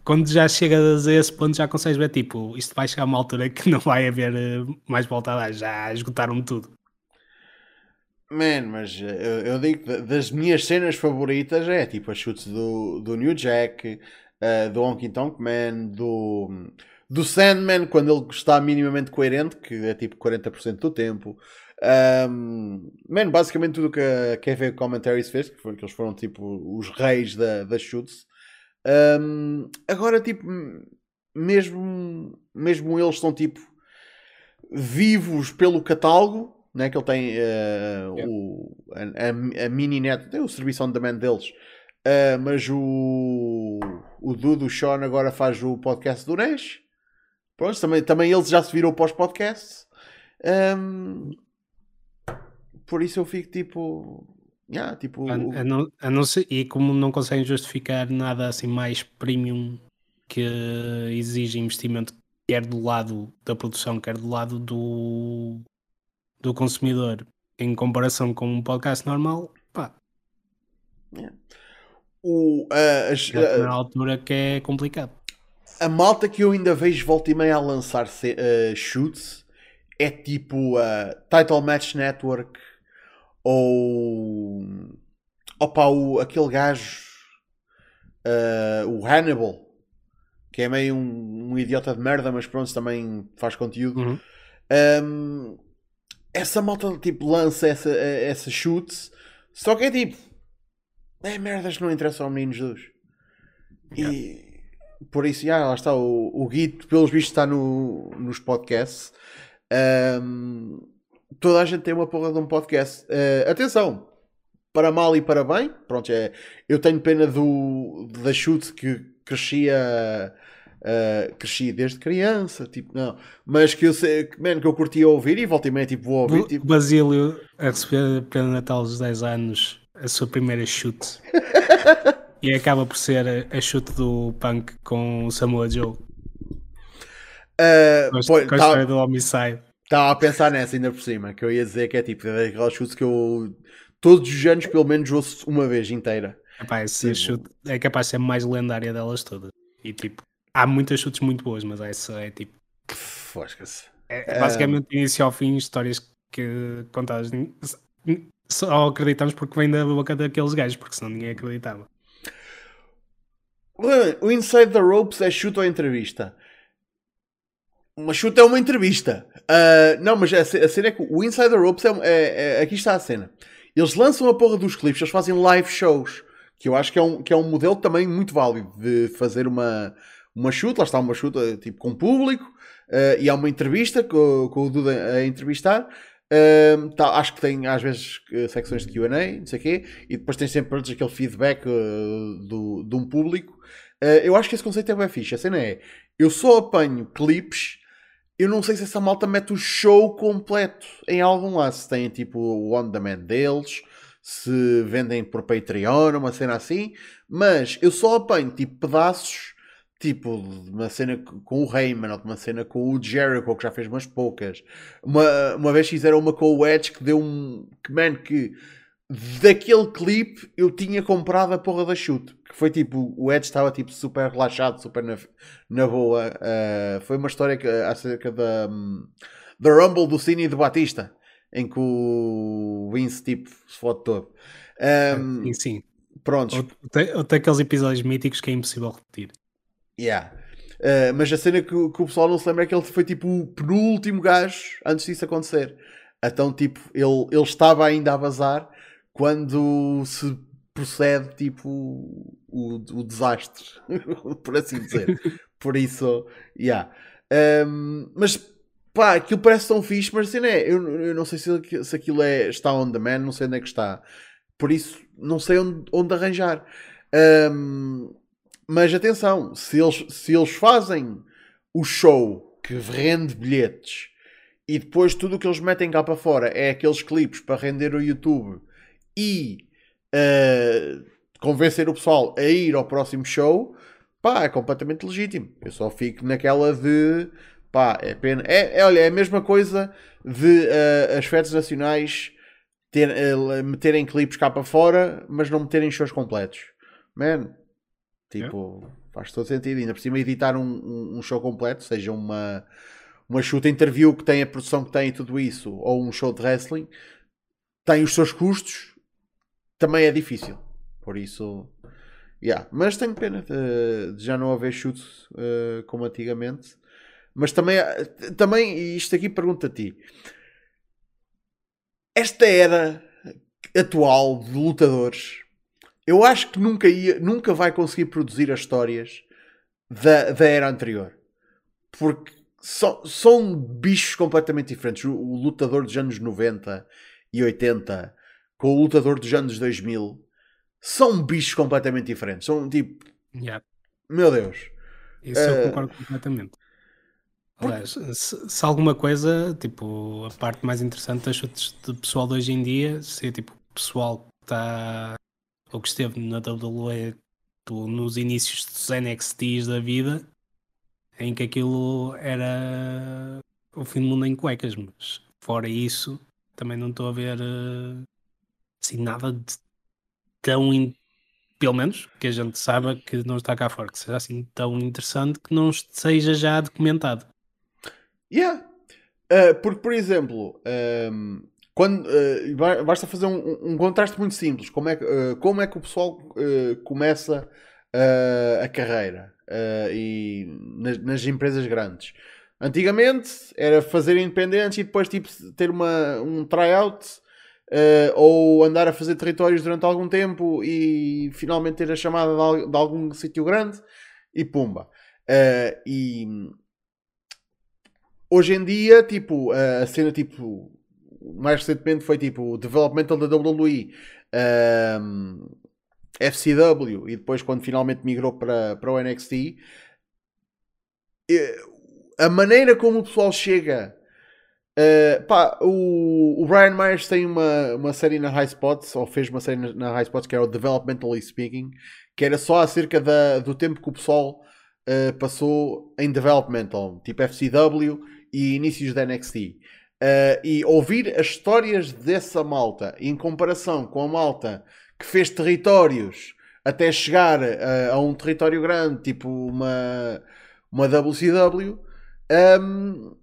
Quando já chegas a esse ponto, já consegues ver, tipo, isto vai chegar a uma altura que não vai haver eh, mais volta a dar, já esgotaram tudo. Man, mas eu, eu digo das minhas cenas favoritas é tipo as chutes do, do New Jack, uh, do Honky Tonk Man, do, do Sandman, quando ele está minimamente coerente, que é tipo 40% do tempo. Um, man, basicamente tudo que a KV Commentaries fez, que, foi, que eles foram tipo os reis da, das shoots. Um, agora, tipo, mesmo, mesmo eles estão tipo vivos pelo catálogo, né? que ele tem uh, yeah. o, a, a, mini net, tem o serviço on demand deles. Uh, mas o, o Dudu, o Sean, agora faz o podcast do Nash. Pronto, também, também eles já se os podcasts. Um, por isso eu fico tipo. Yeah, tipo a, a não, a não ser, e como não conseguem justificar nada assim mais premium que exige investimento, quer do lado da produção, quer do lado do, do consumidor, em comparação com um podcast normal, pá. Yeah. O, uh, as, uh, na altura que é complicado. A malta que eu ainda vejo volta e meia a lançar uh, shoots é tipo a Title Match Network ou opa, o, aquele gajo uh, o Hannibal que é meio um, um idiota de merda, mas pronto, também faz conteúdo. Uhum. Um, essa malta tipo lança essa, essa chutes, só que é tipo é merdas que não interessam ao menino Jesus. Yeah. E por isso, já, lá está. O, o Guito, pelos vistos, está no, nos podcasts. Um, toda a gente tem uma porra de um podcast. Uh, atenção, para mal e para bem. Pronto, é, eu tenho pena do, da chute que crescia. Uh, cresci desde criança, tipo, não, mas que eu sei man, que eu curtia ouvir e volta e meia, tipo, vou ouvir. Tipo... Basílio a receber para Natal dos 10 anos a sua primeira chute e acaba por ser a, a, chute do punk com o Samoa Joe. Uh, com, a, com a história do Homicide. Estava a pensar nessa ainda por cima, que eu ia dizer que é tipo é daquelas chutes que eu todos os anos pelo menos ouço uma vez inteira. Esse tipo... chute é capaz de ser mais lendária delas todas. E tipo, há muitas chutes muito boas, mas essa é tipo. Fosca-se. É, é basicamente, uh... início ao fim, histórias que contadas só acreditamos porque vem da boca daqueles gajos, porque senão ninguém acreditava. O Inside the Ropes é chute ou entrevista? Uma chute é uma entrevista. Uh, não, mas a, a cena é que o Inside the Ropes é, é, é, Aqui está a cena. Eles lançam a porra dos clipes, eles fazem live shows. Que eu acho que é um, que é um modelo também muito válido de fazer uma, uma chute. Lá está uma chute tipo com público. Uh, e há uma entrevista com, com o Duda a entrevistar. Um, tá, acho que tem às vezes secções de QA, não sei o quê, e depois tem sempre aquele feedback uh, do, de um público. Uh, eu acho que esse conceito é bem fixe. A cena é: eu só apanho clipes, eu não sei se essa malta mete o show completo em algum lá. Se tem tipo o on demand deles, se vendem por Patreon, uma cena assim, mas eu só apanho tipo pedaços tipo de uma cena com o Heyman ou de uma cena com o Jericho que já fez umas poucas uma, uma vez fizeram uma com o Edge que deu um que man que daquele clipe eu tinha comprado a porra da chute que foi tipo o Edge estava tipo super relaxado super na, na boa uh, foi uma história que, acerca da um, da Rumble do Cine e do Batista em que o Vince tipo se fode todo um, sim, sim. Prontos. Ou, ou tem aqueles episódios míticos que é impossível repetir. Yeah. Uh, mas a cena que, que, o pessoal não se lembra é que ele foi tipo o penúltimo gajo antes disso acontecer. Então, tipo, ele, ele estava ainda a bazar quando se procede, tipo, o, o desastre, por assim dizer. por isso, yeah. Um, mas pá, aquilo parece tão fixe, mas assim, é, eu, eu não sei se, se aquilo é, está on demand, não sei onde é que está. Por isso, não sei onde, onde arranjar. Um, mas atenção, se eles, se eles fazem o show que rende bilhetes e depois tudo o que eles metem cá para fora é aqueles clipes para render o YouTube e uh, convencer o pessoal a ir ao próximo show, pá, é completamente legítimo. Eu só fico naquela de pá, é pena. É, é, olha, é a mesma coisa de uh, as festas nacionais ter, uh, meterem clipes cá para fora, mas não meterem shows completos. Man, Tipo, é. faz todo sentido. Ainda por cima, editar um, um, um, show completo, seja uma, uma shoot interview que tem a produção que tem e tudo isso, ou um show de wrestling, tem os seus custos, também é difícil. Por isso, yeah. mas tenho pena de, de já não haver chute uh, como antigamente. Mas também, também, isto aqui pergunta a ti: esta era atual de lutadores eu acho que nunca, ia, nunca vai conseguir produzir as histórias da, da era anterior. Porque são, são bichos completamente diferentes. O, o, lutador dos anos 90 e 80 com o lutador dos anos 2000 são bichos completamente diferentes. São tipo. Yeah. Meu Deus. Isso uh, eu eh, concordo completamente. Aliás, se, se, alguma coisa, tipo, a parte mais interessante das chutes do pessoal de hoje em dia, se tipo, o pessoal que está ou que esteve na WWE nos inícios dos NXTs da vida, em que aquilo era o fim do mundo em cuecas, mas fora isso, também não estou a ver eh, assim nada de tão in... pelo menos que a gente saiba que não está cá fora, que seja assim tão interessante que não seja já documentado. Yeah. Uh, porque, por exemplo, ehm, quando, uh, basta fazer um, um, contraste muito simples. Como é, uh, como é que o pessoal começa a carreira? e nas, nas, empresas grandes. Antigamente era fazer independentes e depois tipo, ter uma, um tryout uh, ou andar a fazer territórios durante algum tempo e finalmente ter a chamada de, de algum sítio grande e pumba. Uh, e hoje em dia, tipo, a cena tipo mais recentemente foi tipo o developmental da WWE, FCW e depois quando finalmente migrou para, para o NXT. A maneira como o pessoal chega. Uh, pá, o, o Brian Myers tem uma, uma série na High Spots, ou fez uma série na, High Spots que era o Developmentally Speaking, que era só acerca da, do tempo que o pessoal uh, passou em Developmental, tipo FCW e inícios da NXT. Uh, e ouvir as histórias dessa malta em comparação com a malta que fez territórios até chegar a um território grande, tipo uma, uma WCW, um,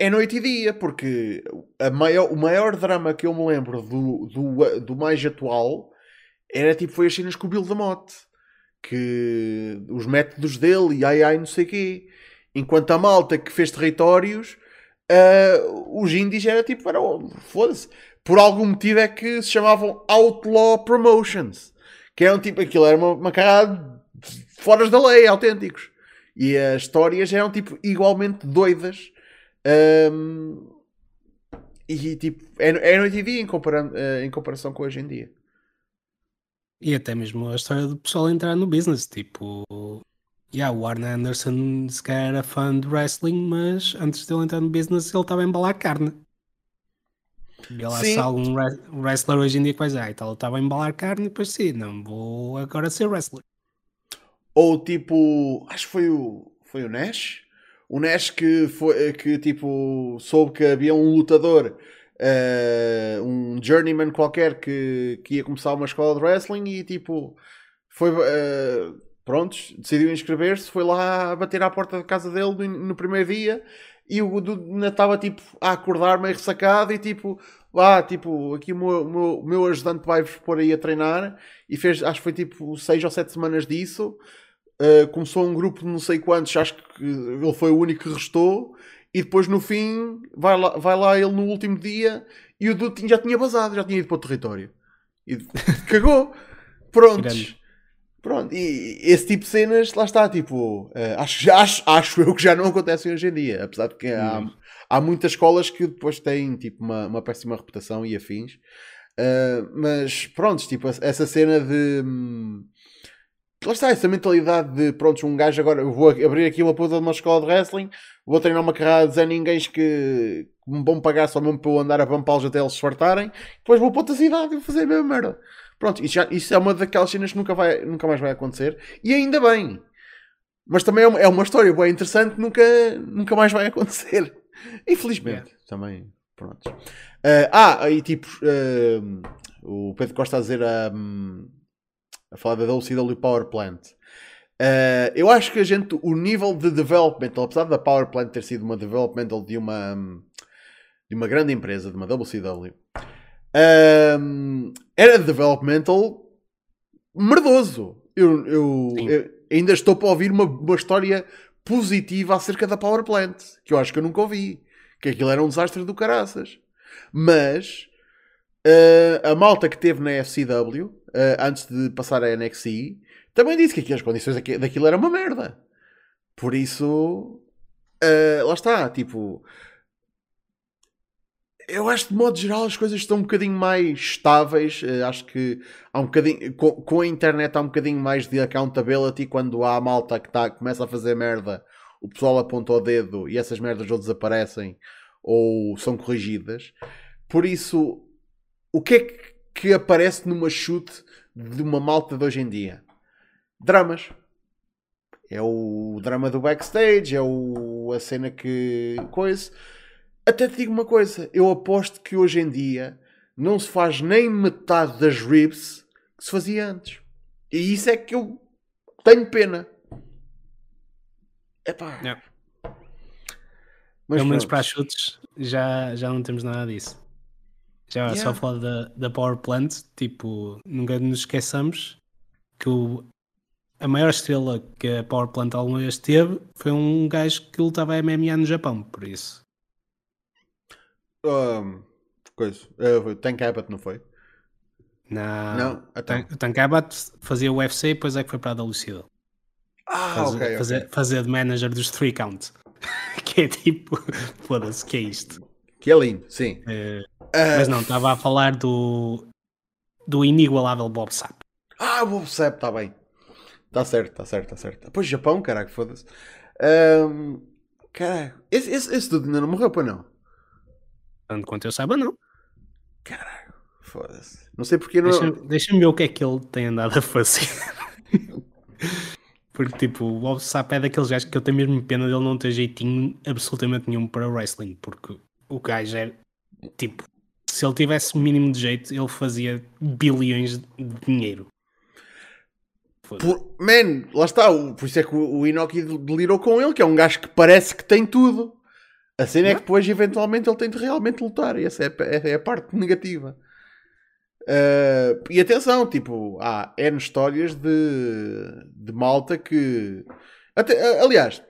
é noite e dia, porque maior, o maior drama que eu me lembro do, do, do mais atual era tipo foi as cenas com o Bill da Motte que os métodos dele e ai ai não sei quê. Enquanto a malta que fez territórios uh, os indies era tipo, era, foda-se. Por algum motivo é que se chamavam Outlaw Promotions. Que eram tipo, aquilo era uma, uma cagada fora da lei, autênticos. E as histórias eram tipo igualmente doidas. Um, e tipo, é, é noite e dia em, uh, em comparação com hoje em dia. E até mesmo a história do pessoal entrar no business, tipo, Yeah, o Arne Anderson se calhar era fã de wrestling, mas antes de ele entrar no business ele estava a embalar carne. E lá se algum wrestler hoje em dia que vai dizer, ah, então ele estava a embalar carne e depois sim, não vou agora ser wrestler. Ou tipo, acho que foi o, foi o Nash? O Nash que, foi, que tipo soube que havia um lutador, uh, um journeyman qualquer que, que ia começar uma escola de wrestling e tipo foi. Uh, prontos, decidiu inscrever-se, foi lá bater à porta da casa dele no, no primeiro dia e o Dudu ainda estava tipo a acordar meio ressacado e tipo, ah, tipo, aqui o meu, meu, meu ajudante vai-vos pôr aí a treinar e fez, acho que foi tipo seis ou sete semanas disso. Uh, começou um grupo de não sei quantos, acho que ele foi o único que restou. E depois no fim vai lá, vai lá ele no último dia e o Dudu já tinha vazado, já tinha ido para o território. E cagou. Prontos. Pronto, e esse tipo de cenas, lá está, tipo, uh, acho, acho, acho eu que já não acontecem hoje em dia, apesar de que há, hum. há muitas escolas que depois têm, tipo, uma, uma péssima reputação e afins, uh, mas pronto, tipo, essa cena de... Hum, lá está, essa mentalidade de, pronto, um gajo agora, eu vou abrir aqui uma puta de uma escola de wrestling, vou treinar uma carrada de Ninguém que me vão pagar só mesmo para eu andar a vampá-los até eles se fartarem, depois vou para outra cidade e vou fazer a mesma merda. Pronto, isso, já, isso é uma daquelas cenas que nunca, vai, nunca mais vai acontecer. E ainda bem. Mas também é uma, é uma história bem interessante nunca, nunca mais vai acontecer. Infelizmente. Yeah. Também. Pronto. Uh, ah, aí tipo. Uh, o Pedro Costa a dizer a, a falar da WCW Power Plant. Uh, eu acho que a gente, o nível de developmental, apesar da Power Plant ter sido uma developmental de uma, de uma grande empresa, de uma WCW, um, era developmental merdoso. Eu, eu, eu, ainda estou para ouvir uma, uma história positiva acerca da Power Plant, que eu acho que eu nunca ouvi. Que aquilo era um desastre do caraças. Mas uh, a malta que teve na FCW, uh, antes de passar a NXT, também disse que as condições daquilo era uma merda. Por isso, uh, lá está, tipo, eu acho que de modo geral as coisas estão um bocadinho mais estáveis. Uh, acho que há um bocadinho com, com, a internet há um bocadinho mais de accountability quando há a malta que tá, começa a fazer merda, o pessoal aponta o dedo e essas merdas ou desaparecem ou são corrigidas. Por isso, o que é que, que aparece numa chute de uma malta de hoje em dia? Dramas. É o drama do backstage, é o, a cena que. coisa até te digo uma coisa, eu aposto que hoje em dia não se faz nem metade das ribs que se fazia antes. E isso é que eu tenho pena. Epá. Yeah. Mas Pelo menos para as chutes já, já não temos nada disso. Já yeah. só falar da, da Power Plant, tipo, nunca nos esqueçamos que o a maior estrela que a Power Plant alguma vez teve foi um gajo que lutava MMA no Japão, por isso. Um, coisa. Uh, Tank Abbott, não foi? Não, Não? Então. o Tank Abbott fazia o UFC e depois é que foi para a WCW. Ah, Fazer, ok, ok. fazer, fazer de manager dos three count. que é tipo, foda-se, que é isto? Que é lindo, sim. Eh, Ah, mas não, estava a falar do, do inigualável Bob Sapp. Ah, o Bob Sepp, está bem. Está certo, está certo, está certo. Pois Japão, caraca, foda-se. Um, caraca, esse, esse, esse dude ainda não morreu, para não? Tanto quanto eu saiba, não. Caraca, foda-se. Não sei porque não. Deixa- Deixa-me ver o que é que ele tem andado a fazer. Porque, tipo, o Bob Sapp é daqueles gajos que eu tenho mesmo pena dele não ter jeitinho absolutamente nenhum para wrestling. Porque o gajo é, tipo, se ele tivesse o mínimo de jeito, ele fazia bilhões de dinheiro. Por, man, lá está. o- Por isso é que o, o Inoki delirou com ele, que é um gajo que parece que tem tudo. A cena é que depois, eventualmente, ele tem de realmente lutar. E essa é, é a parte negativa. Uh, e atenção, tipo, há N histórias de, de malta que. Até, aliás,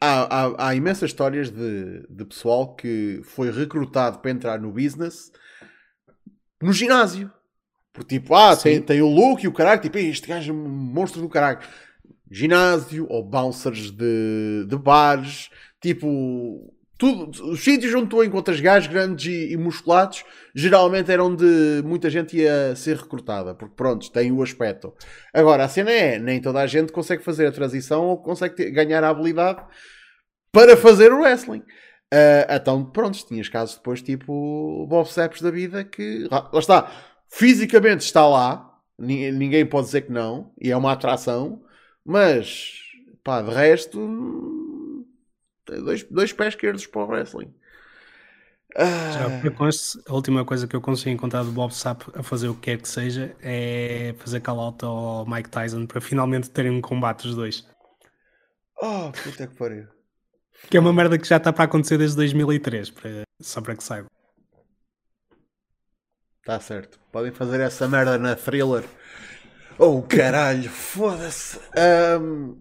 há, há, há imensas histórias de, de pessoal que foi recrutado para entrar no business no ginásio. Porque, tipo, ah, tem, Sim. tem o look e o caralho, tipo, "Ei, este gajo é um monstro do caralho. Ginásio ou bouncers de, de bares, tipo, tudo, os sítios onde tu encontras gajos grandes e, e musculados geralmente eram onde muita gente ia ser recrutada, porque pronto, tem o aspecto. Agora, a cena é, nem toda a gente consegue fazer a transição ou consegue ter- ganhar a habilidade para fazer o wrestling. Ah, então, pronto, tinhas casos depois tipo Bob Saps da vida que, lá, lá está, fisicamente está lá, ni- ninguém pode dizer que não, e é uma atração, mas, pá, de resto, dois, dois pés esquerdos para o wrestling. Já Ah, para conste, a última coisa que eu consigo encontrar do Bob Sapp a fazer o que quer que seja é fazer call-out ao Mike Tyson para finalmente terem um combate os dois. oh, puta que pariu. Que é uma merda que já está para acontecer desde 2003, para- só para que saiba. Tá certo. Podem fazer essa merda na thriller. Oh, caralho, foda-se. Ahm,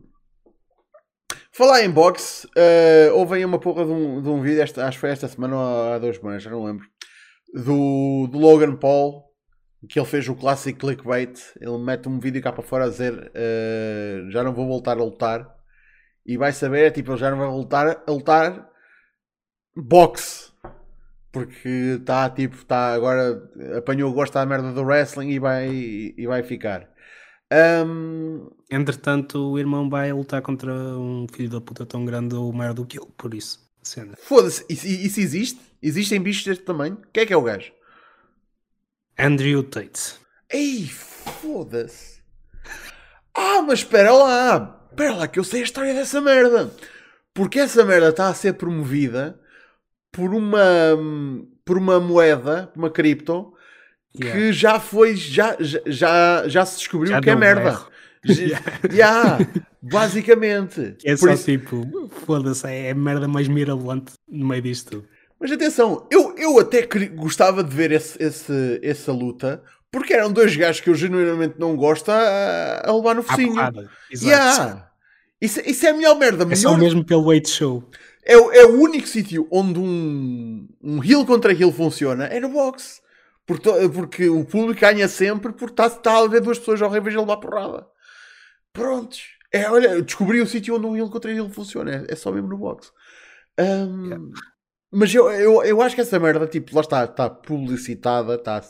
Falar em boxe, ah, houve aí uma porra de um, de um vídeo, esta- acho que foi esta semana ou há duas semanas, já não lembro, do, do Logan Paul, que ele fez o clássico clickbait. Ele mete um vídeo cá para fora a dizer ah, já não vou voltar a lutar. E vai saber, tipo, ele já não vai voltar a lutar boxe. Porque está tipo, está agora apanhou o gosto da merda do wrestling e vai, e vai ficar. Ahm, Entretanto, o irmão vai lutar contra um filho da puta tão grande ou maior do que ele, por isso. Foda-se, isso, isso existe? Existem bichos deste tamanho? Quem é que é o gajo? Andrew Tate. Ei, foda-se. Ah, mas espera lá. Espera lá que eu sei a história dessa merda. Porque essa merda está a ser promovida por uma, por uma moeda, uma cripto, que Yeah. já foi, já, já, já, se descobriu Já que é merda. Já, já, basicamente. É só isso- tipo, foda-se, é a merda mais mirabolante no meio disto. Mas atenção, eu, eu até gostava de ver esse, esse- essa luta, porque eram dois gajos que eu genuinamente não gosto a, a levar no focinho. Yeah. Isso, isso é a melhor merda. É só mesmo pelo weight show. é, o- é o único sítio onde um, um heel contra heel funciona é no boxe. Porque, porque o público ganha sempre porque está tá a ver duas pessoas horríveis a levar porrada. Prontos. É, olha, descobri o sítio onde um heel contra heel funciona. É, é só mesmo no boxe. Ahm, Yeah. Mas eu, eu, eu acho que essa merda, tipo, lá está, está publicitada, está...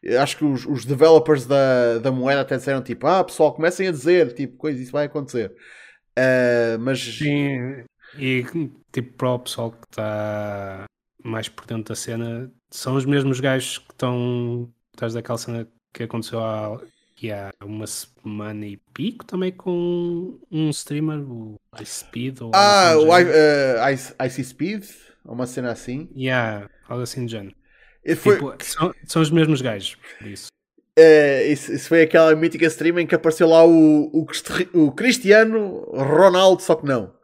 eu acho que os, os developers da, da moeda até disseram, tipo, ah, pessoal, comecem a dizer, tipo, coisa, isso vai acontecer. Ah, mas... Sim, e tipo, para o pessoal que está mais por dentro da cena, são os mesmos gajos que estão atrás daquela cena que aconteceu há, que há uma semana e pico também com um streamer, o Ice Speed. Ou Ah, assim o I, eh, Ice, Icy Speed, uma cena assim. Yeah, algo assim do género. Foi, Tipo, são, são os mesmos gajos, por isso. eh, isso, isso foi aquela mítica stream em que apareceu lá o, o, o Cristiano Ronaldo, só que não.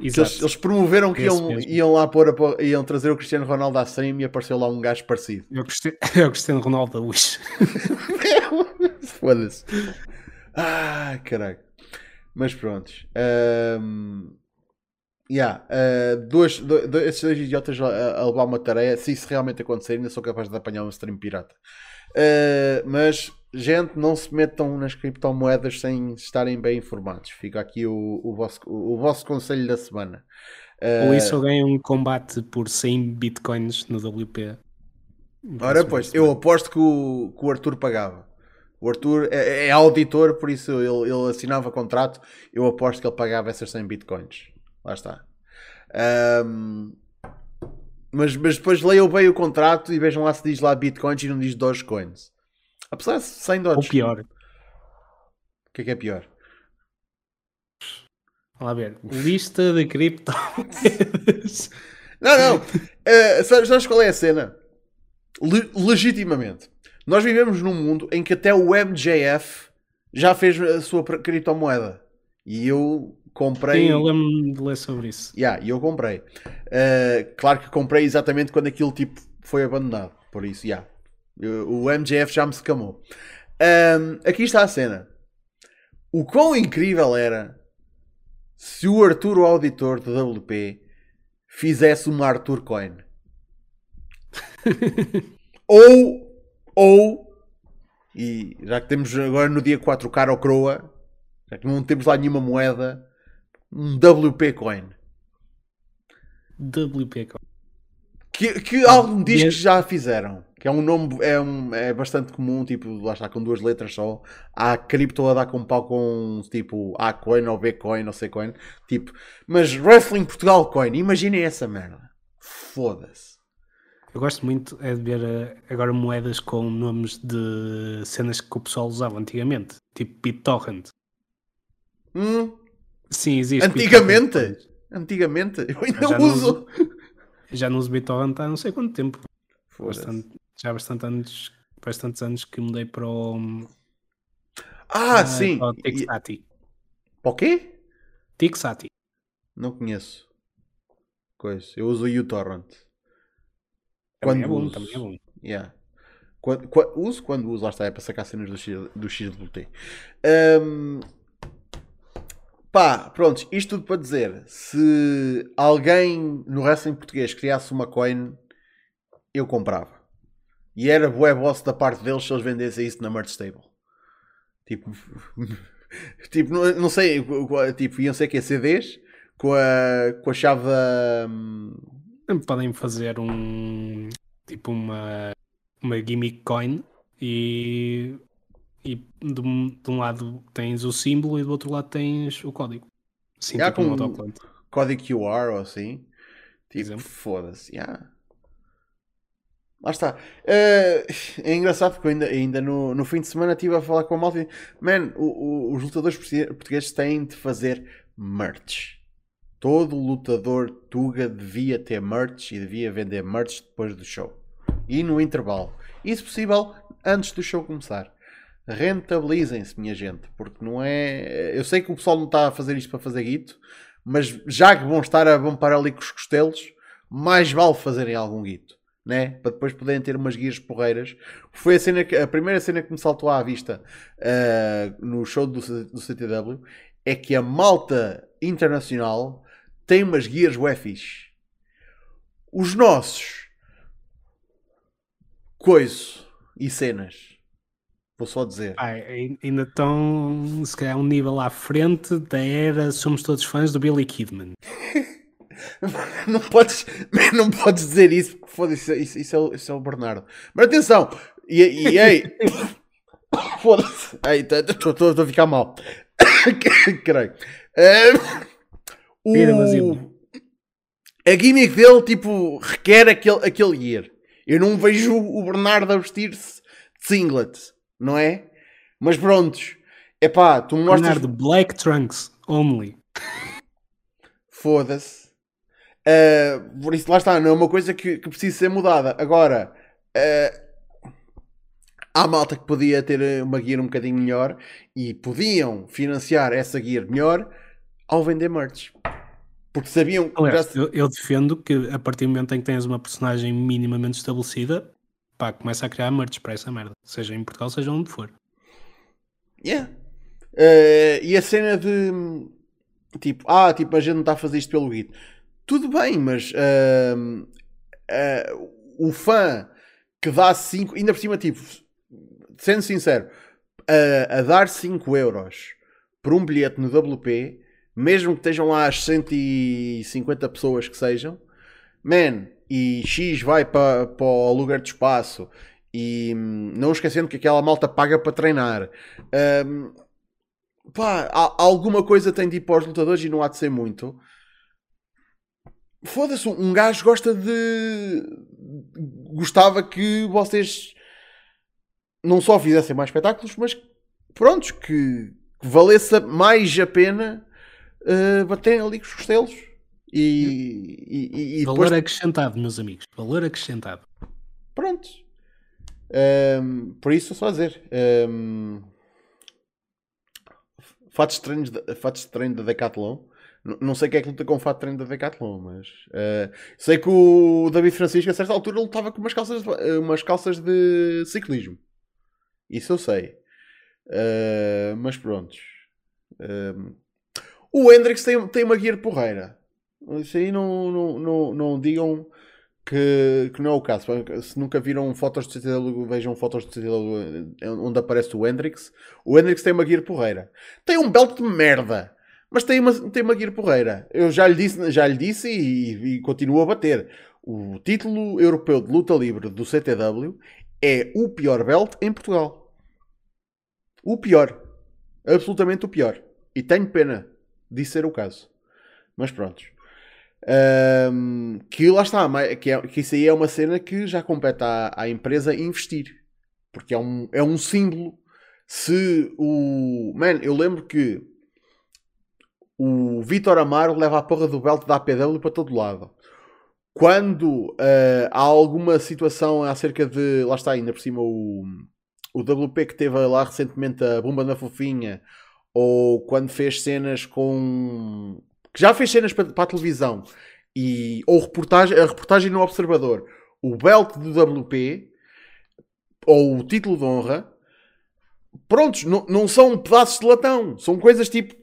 Eles, eles promoveram que Esse iam, iam lá pôr, a- iam trazer o Cristiano Ronaldo à stream e apareceu lá um gajo parecido. É o Cristiano, é o Cristiano Ronaldo da Wish. Foda-se. Ah, caralho. Mas prontos. Um, yeah, uh, dois, dois, esses dois idiotas a, a, levar uma tarefa, se isso realmente acontecer, ainda sou capaz de apanhar um stream pirata. Uh, mas, gente, não se metam nas criptomoedas sem estarem bem informados. Fica aqui o, o, vosso, o, o vosso conselho da semana. Uh, Ou isso alguém um combate por 100 bitcoins no WP. Ora, pois, eu aposto que o, que o Arthur pagava. O Arthur é, é, auditor, por isso ele, ele, assinava contrato. Eu aposto que ele pagava essas 100 bitcoins. Lá está. Um, mas, mas depois leiam bem o contrato e vejam lá se diz lá bitcoins e não diz Dogecoins. Apesar de 100 dólares. Ou pior. O que é que é pior? Vamos lá ver. Lista de cripto. não, não. Uh, sabes qual é a cena? Le legitimamente. Nós vivemos num mundo em que até o MJF já fez a sua criptomoeda. E eu comprei. Sim, eu lembro de ler sobre isso. Yeah, e eu comprei. Uh, claro que comprei exatamente quando aquilo tipo foi abandonado. Por isso, yeah. O MJF já me secamou. Um, aqui está a cena. O quão incrível era se o Arthur, o auditor do WP, fizesse uma Arthur Coin. ou ou, e já que temos agora no dia 4 cara ou croa, já que não temos lá nenhuma moeda, um WP Coin. WP Coin. Que, que algo me diz que já fizeram. Que é um nome é, um, é bastante comum, tipo, lá está, com duas letras só. Há cripto a dar com pau com tipo A coin ou B coin ou C coin. Tipo, mas Wrestling Portugal coin, imaginem essa merda. Foda-se. Eu gosto muito é de ver eh, agora moedas com nomes de cenas que o pessoal usava antigamente, tipo BitTorrent. Hum? Sim, existe. Antigamente? Antigamente? Eu ainda já uso. uso. Já não uso BitTorrent há não sei quanto tempo. Bastante, já há bastante anos, bastantes anos que mudei para o. Ah, uh, sim. Para o Tixati. Para o quê? Tixati. Não conheço. Coisa. Eu uso o uTorrent. Também quando é bom, uso. também é bom. Yeah. Quando, quando, uso quando uso, lá está, é para sacar cenas do, X, do XWT. Um, pá, pronto, isto tudo para dizer: se alguém no wrestling português criasse uma coin, eu comprava. E era bué boss da parte deles se eles vendessem isso na merch stable. Tipo, tipo não, não sei, tipo, iam ser que é CDs com a, com a chave da. Podem fazer um tipo uma, uma gimmick coin e, e de, um, de um lado tens o símbolo e do outro lado tens o código. Sim, yeah, tipo um código QR ou assim. Tipo, foda-se. Yeah. Lá está. Uh, é engraçado porque eu ainda, ainda no, no fim de semana estive a falar com a malta. Man, o, o, os lutadores portugueses têm de fazer merch. Todo lutador Tuga devia ter merch e devia vender merch depois do show. E no intervalo. E se possível, antes do show começar. Rentabilizem-se, minha gente. Porque não é. Eu sei que o pessoal não está a fazer isto para fazer guito. Mas já que vão estar a parar ali com os costelos, mais vale fazerem algum guito. Né? Para depois poderem ter umas guias porreiras. Foi a, cena que, a primeira cena que me saltou à vista uh, no show do, do CTW é que a malta internacional tem umas guias UEFIs. Os nossos. Coiso e cenas. Vou só dizer. Ai, ainda estão, se calhar, um nível à frente da era somos todos fãs do Billy Kidman. não, podes, não podes dizer isso, porque foda-se, isso, isso, é, isso é o Bernardo. Mas atenção, e, e ei, foda-se, estou a ficar mal. Creio. Uh, o... A gimmick dele, tipo, requer aquele, aquele gear. Eu não vejo o Bernardo a vestir-se de singlet, não é? Mas prontos. É pá, tu mostras. Bernardo, Black Trunks only. Foda-se. Uh, por isso, lá está, não é uma coisa que, que precisa ser mudada. Agora, uh, há malta que podia ter uma gear um bocadinho melhor e podiam financiar essa gear melhor ao vender merch. Porque sabiam que. Aliás, eu, eu, defendo que a partir do momento em que tens uma personagem minimamente estabelecida, pá, começa a criar merch para essa merda. Seja em Portugal, seja onde for. Yeah. Uh, e a cena de tipo, ah, tipo, a gente não está a fazer isto pelo guito. Tudo bem, mas uh, uh, o fã que dá 5, ainda por cima, tipo, sendo sincero, a, a dar 5 euros por um bilhete no WP, mesmo que estejam lá as 150 pessoas que sejam, man, e X vai para, para o lugar de espaço, e hum, não esquecendo que aquela malta paga para treinar. Um, pá, alguma coisa tem de ir para os lutadores e não há de ser muito. Foda-se, um gajo gosta de. Gostava que vocês não só fizessem mais espetáculos, mas prontos, que, que valesse mais a pena uh, baterem ali com os costelos. E, e, e Valor depois... acrescentado, meus amigos. Valor acrescentado. Pronto. Um, por isso, só a dizer. Um, fatos de treino, fatos de treino da Decathlon. Não sei quem é que luta com o fato de treino da Decathlon, mas uh, sei que o David Francisco a certa altura lutava com umas calças, umas calças de ciclismo. Isso eu sei. Uh, mas pronto. Uh, o Hendrix tem, tem uma guia porreira. Isso aí não, não, não, não digam que, que não é o caso. Se nunca viram fotos de CTW, vejam fotos de CTW eh, onde aparece o Hendrix. O Hendrix tem uma guia porreira. Tem um belt de merda. Mas tem uma, tem uma guia porreira. Eu já lhe disse, já lhe disse e, e continuo a bater. O título europeu de luta livre do CTW é o pior belt em Portugal. O pior. Absolutamente o pior. E tenho pena de ser o caso. Mas pronto. Um, que lá está. Que, é, que isso aí é uma cena que já compete à, à empresa investir. Porque é um, é um símbolo. Se o. Man, eu lembro que o Vitor Amaro leva a porra do belt da APW para todo lado. Quando uh, há alguma situação acerca de. Lá está, ainda por cima, o o WP que teve lá recentemente a Bomba na Fofinha, ou quando fez cenas com. que já fez cenas para, para a televisão, e, ou reportagem, a reportagem no Observador, o belt do WP, ou o título de honra, prontos, não, não são pedaços de latão, são coisas tipo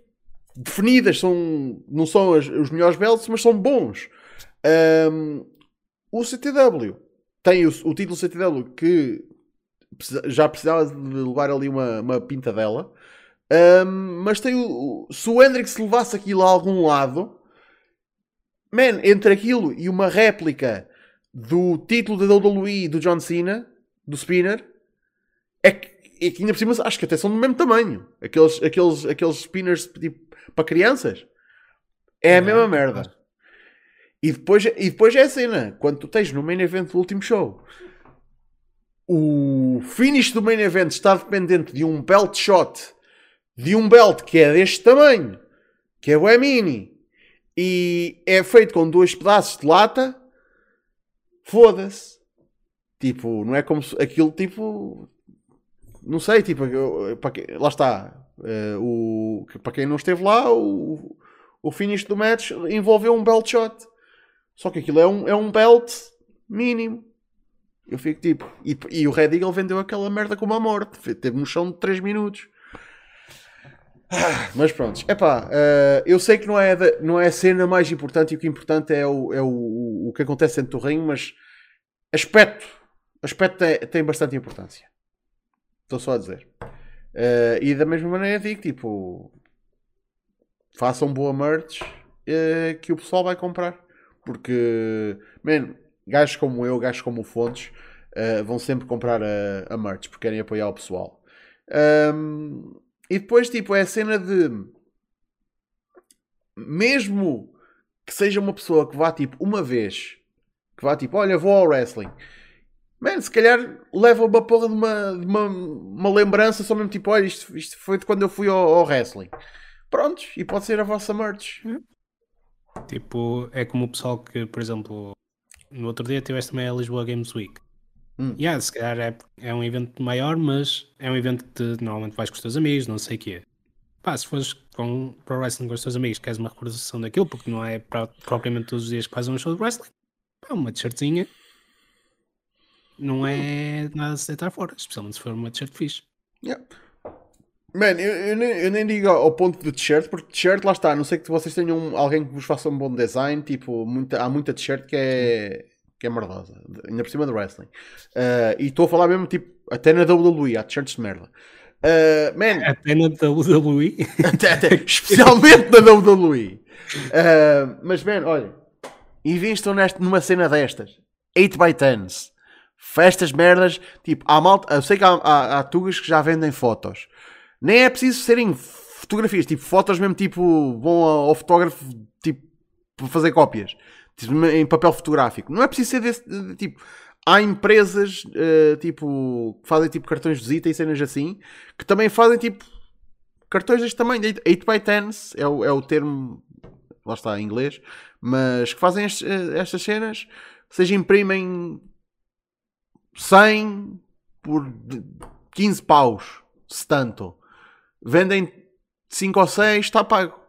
definidas, são, não são as, os melhores belts, mas são bons. Um, o CTW tem o, o título CTW que já precisava de levar ali uma, uma pinta dela. Um, mas tem o, se o Hendrix levasse aquilo a algum lado, man, entre aquilo e uma réplica do título da WWE do John Cena, do Spinner, é que, é que ainda por cima acho que até são do mesmo tamanho. Aqueles, aqueles, aqueles spinners tipo, para crianças. É a mesma merda. E depois, e depois é a cena. Quando tu tens no main event do último show o finish do main event está dependente de um belt shot, de um belt que é deste tamanho, que é o mini, e é feito com dois pedaços de lata, foda-se. Tipo, não é como se aquilo tipo. Não sei, tipo, para que, lá está. Uh, o, para quem não esteve lá, o, o finish do match envolveu um belt shot. Só que aquilo é um, é um belt mínimo. Eu fico tipo. E, e o Red Eagle vendeu aquela merda como a morte. Teve no chão de 3 minutos. Ah, mas pronto, é pá, uh, eh, eu sei que não é, da, não é a cena mais importante e o que é importante é o, é o, o que acontece dentro do ringue, mas aspecto, aspecto tem bastante importância. Estou só a dizer. Uh, e da mesma maneira digo, tipo, façam boa merch uh, que o pessoal vai comprar. Porque, man, gajos como eu, gajos como o Fontes, uh, vão sempre comprar a, a merch porque querem apoiar o pessoal. Um, e depois, tipo, é a cena de mesmo que seja uma pessoa que vá tipo uma vez, que vá tipo, olha, vou ao wrestling. Man, se calhar leva uma porra de uma, de uma, uma lembrança só mesmo tipo, olha, isto, isto foi de quando eu fui ao, ao wrestling. Prontos, e pode ser a vossa merch. Tipo, é como o pessoal que, por exemplo, no outro dia tiveste também a Lisboa Games Week. Hum. Yeah, se calhar é, é um evento maior, mas é um evento que te, normalmente vais com os teus amigos, não sei o quê. Pá, se fores com Pro Wrestling com os teus amigos, queres uma recordação daquilo, porque não é pra, propriamente todos os dias que fazes um show de wrestling, pá, uma t-shirtzinha não é nada de se deitar fora, especialmente se for uma t-shirt fixe. Yeah. Man, eu, eu, nem, eu nem digo ao ponto de t-shirt, porque t-shirt lá está, a não sei que vocês tenham alguém que vos faça um bom design, tipo, muita, há muita t-shirt que é, que é merdosa, ainda por cima do wrestling. Uh, e estou a falar mesmo, tipo, até na WWE, há t-shirts de merda. Uh, man, Até na WWE. até, até, especialmente na WWE. Uh, mas, man, olha, investam neste, numa cena destas, 8x10s, festas merdas, tipo, há malta, eu sei que há, há, há tugas que já vendem fotos. Nem é preciso serem fotografias, tipo, fotos mesmo, tipo, vão ao, fotógrafo, tipo, para fazer cópias. Tipo, em papel fotográfico. Não é preciso ser desse, de- tipo... Há empresas, eh, tipo, que fazem, tipo, cartões de visita e cenas assim, que também fazem, tipo, cartões deste tamanho, 8x10s, é o, é o termo, lá está, em inglês, mas que fazem eh, estas cenas, seja imprimem 100 por de- 15 paus, se tanto. Vendem 5 ou 6, está pago.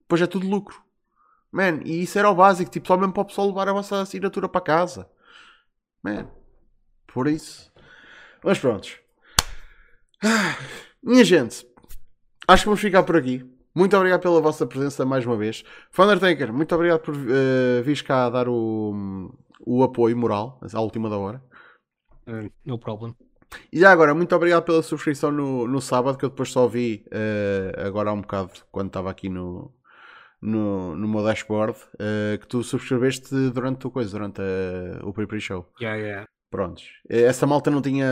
Depois é tudo lucro. Man, e isso era o básico, tipo, só mesmo para o pessoal levar a vossa assinatura para casa. Man, por isso. Mas prontos. Ah, Minha gente, acho que vamos ficar por aqui. Muito obrigado pela vossa presença mais uma vez. Thundertaker, muito obrigado por uh, vires cá dar o, o apoio moral à última da hora. Uh, no problem. E já agora, muito obrigado pela subscrição no, no sábado, que eu depois só vi uh, agora há um bocado, quando estava aqui no, no, no meu dashboard, uh, que tu subscreveste durante a coisa, durante a, o pre-pre show. Yeah, yeah. Prontos. Essa malta não tinha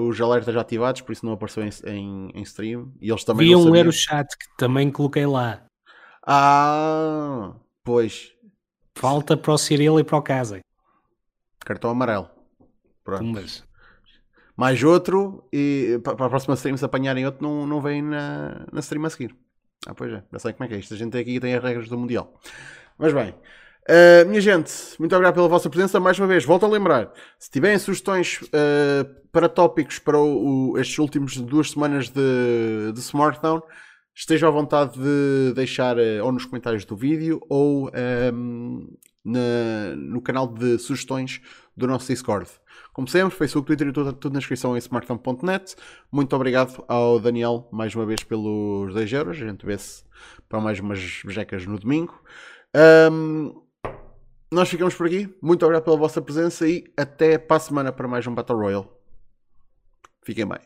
os alertas ativados, por isso não apareceu em, em, em stream. E eles também Deviam não ler o chat que também coloquei lá. Ah, pois. Falta para o Cirilo e para o Casa. Cartão amarelo. Pronto. Mais outro e pa- para a próxima stream se apanharem outro não, não vem na, na stream a seguir. Ah, pois é. Já sei como é que é isto. A gente aqui tem as regras do Mundial. Mas bem. Uh, minha gente, muito obrigado pela vossa presença. Mais uma vez, volto a lembrar: se tiverem sugestões uh, para tópicos para o, o- estes últimos duas semanas de, de Smartdown, esteja à vontade de deixar uh, ou nos comentários do vídeo ou um, na- no canal de sugestões do nosso Discord. Como sempre, Facebook, Twitter e tudo, tudo na descrição em smartphone.net. Muito obrigado ao Daniel mais uma vez pelos 10 euros. A gente vê-se para mais umas bejecas no domingo. Um, nós ficamos por aqui. Muito obrigado pela vossa presença e até para a semana para mais um Battle Royale. Fiquem bem.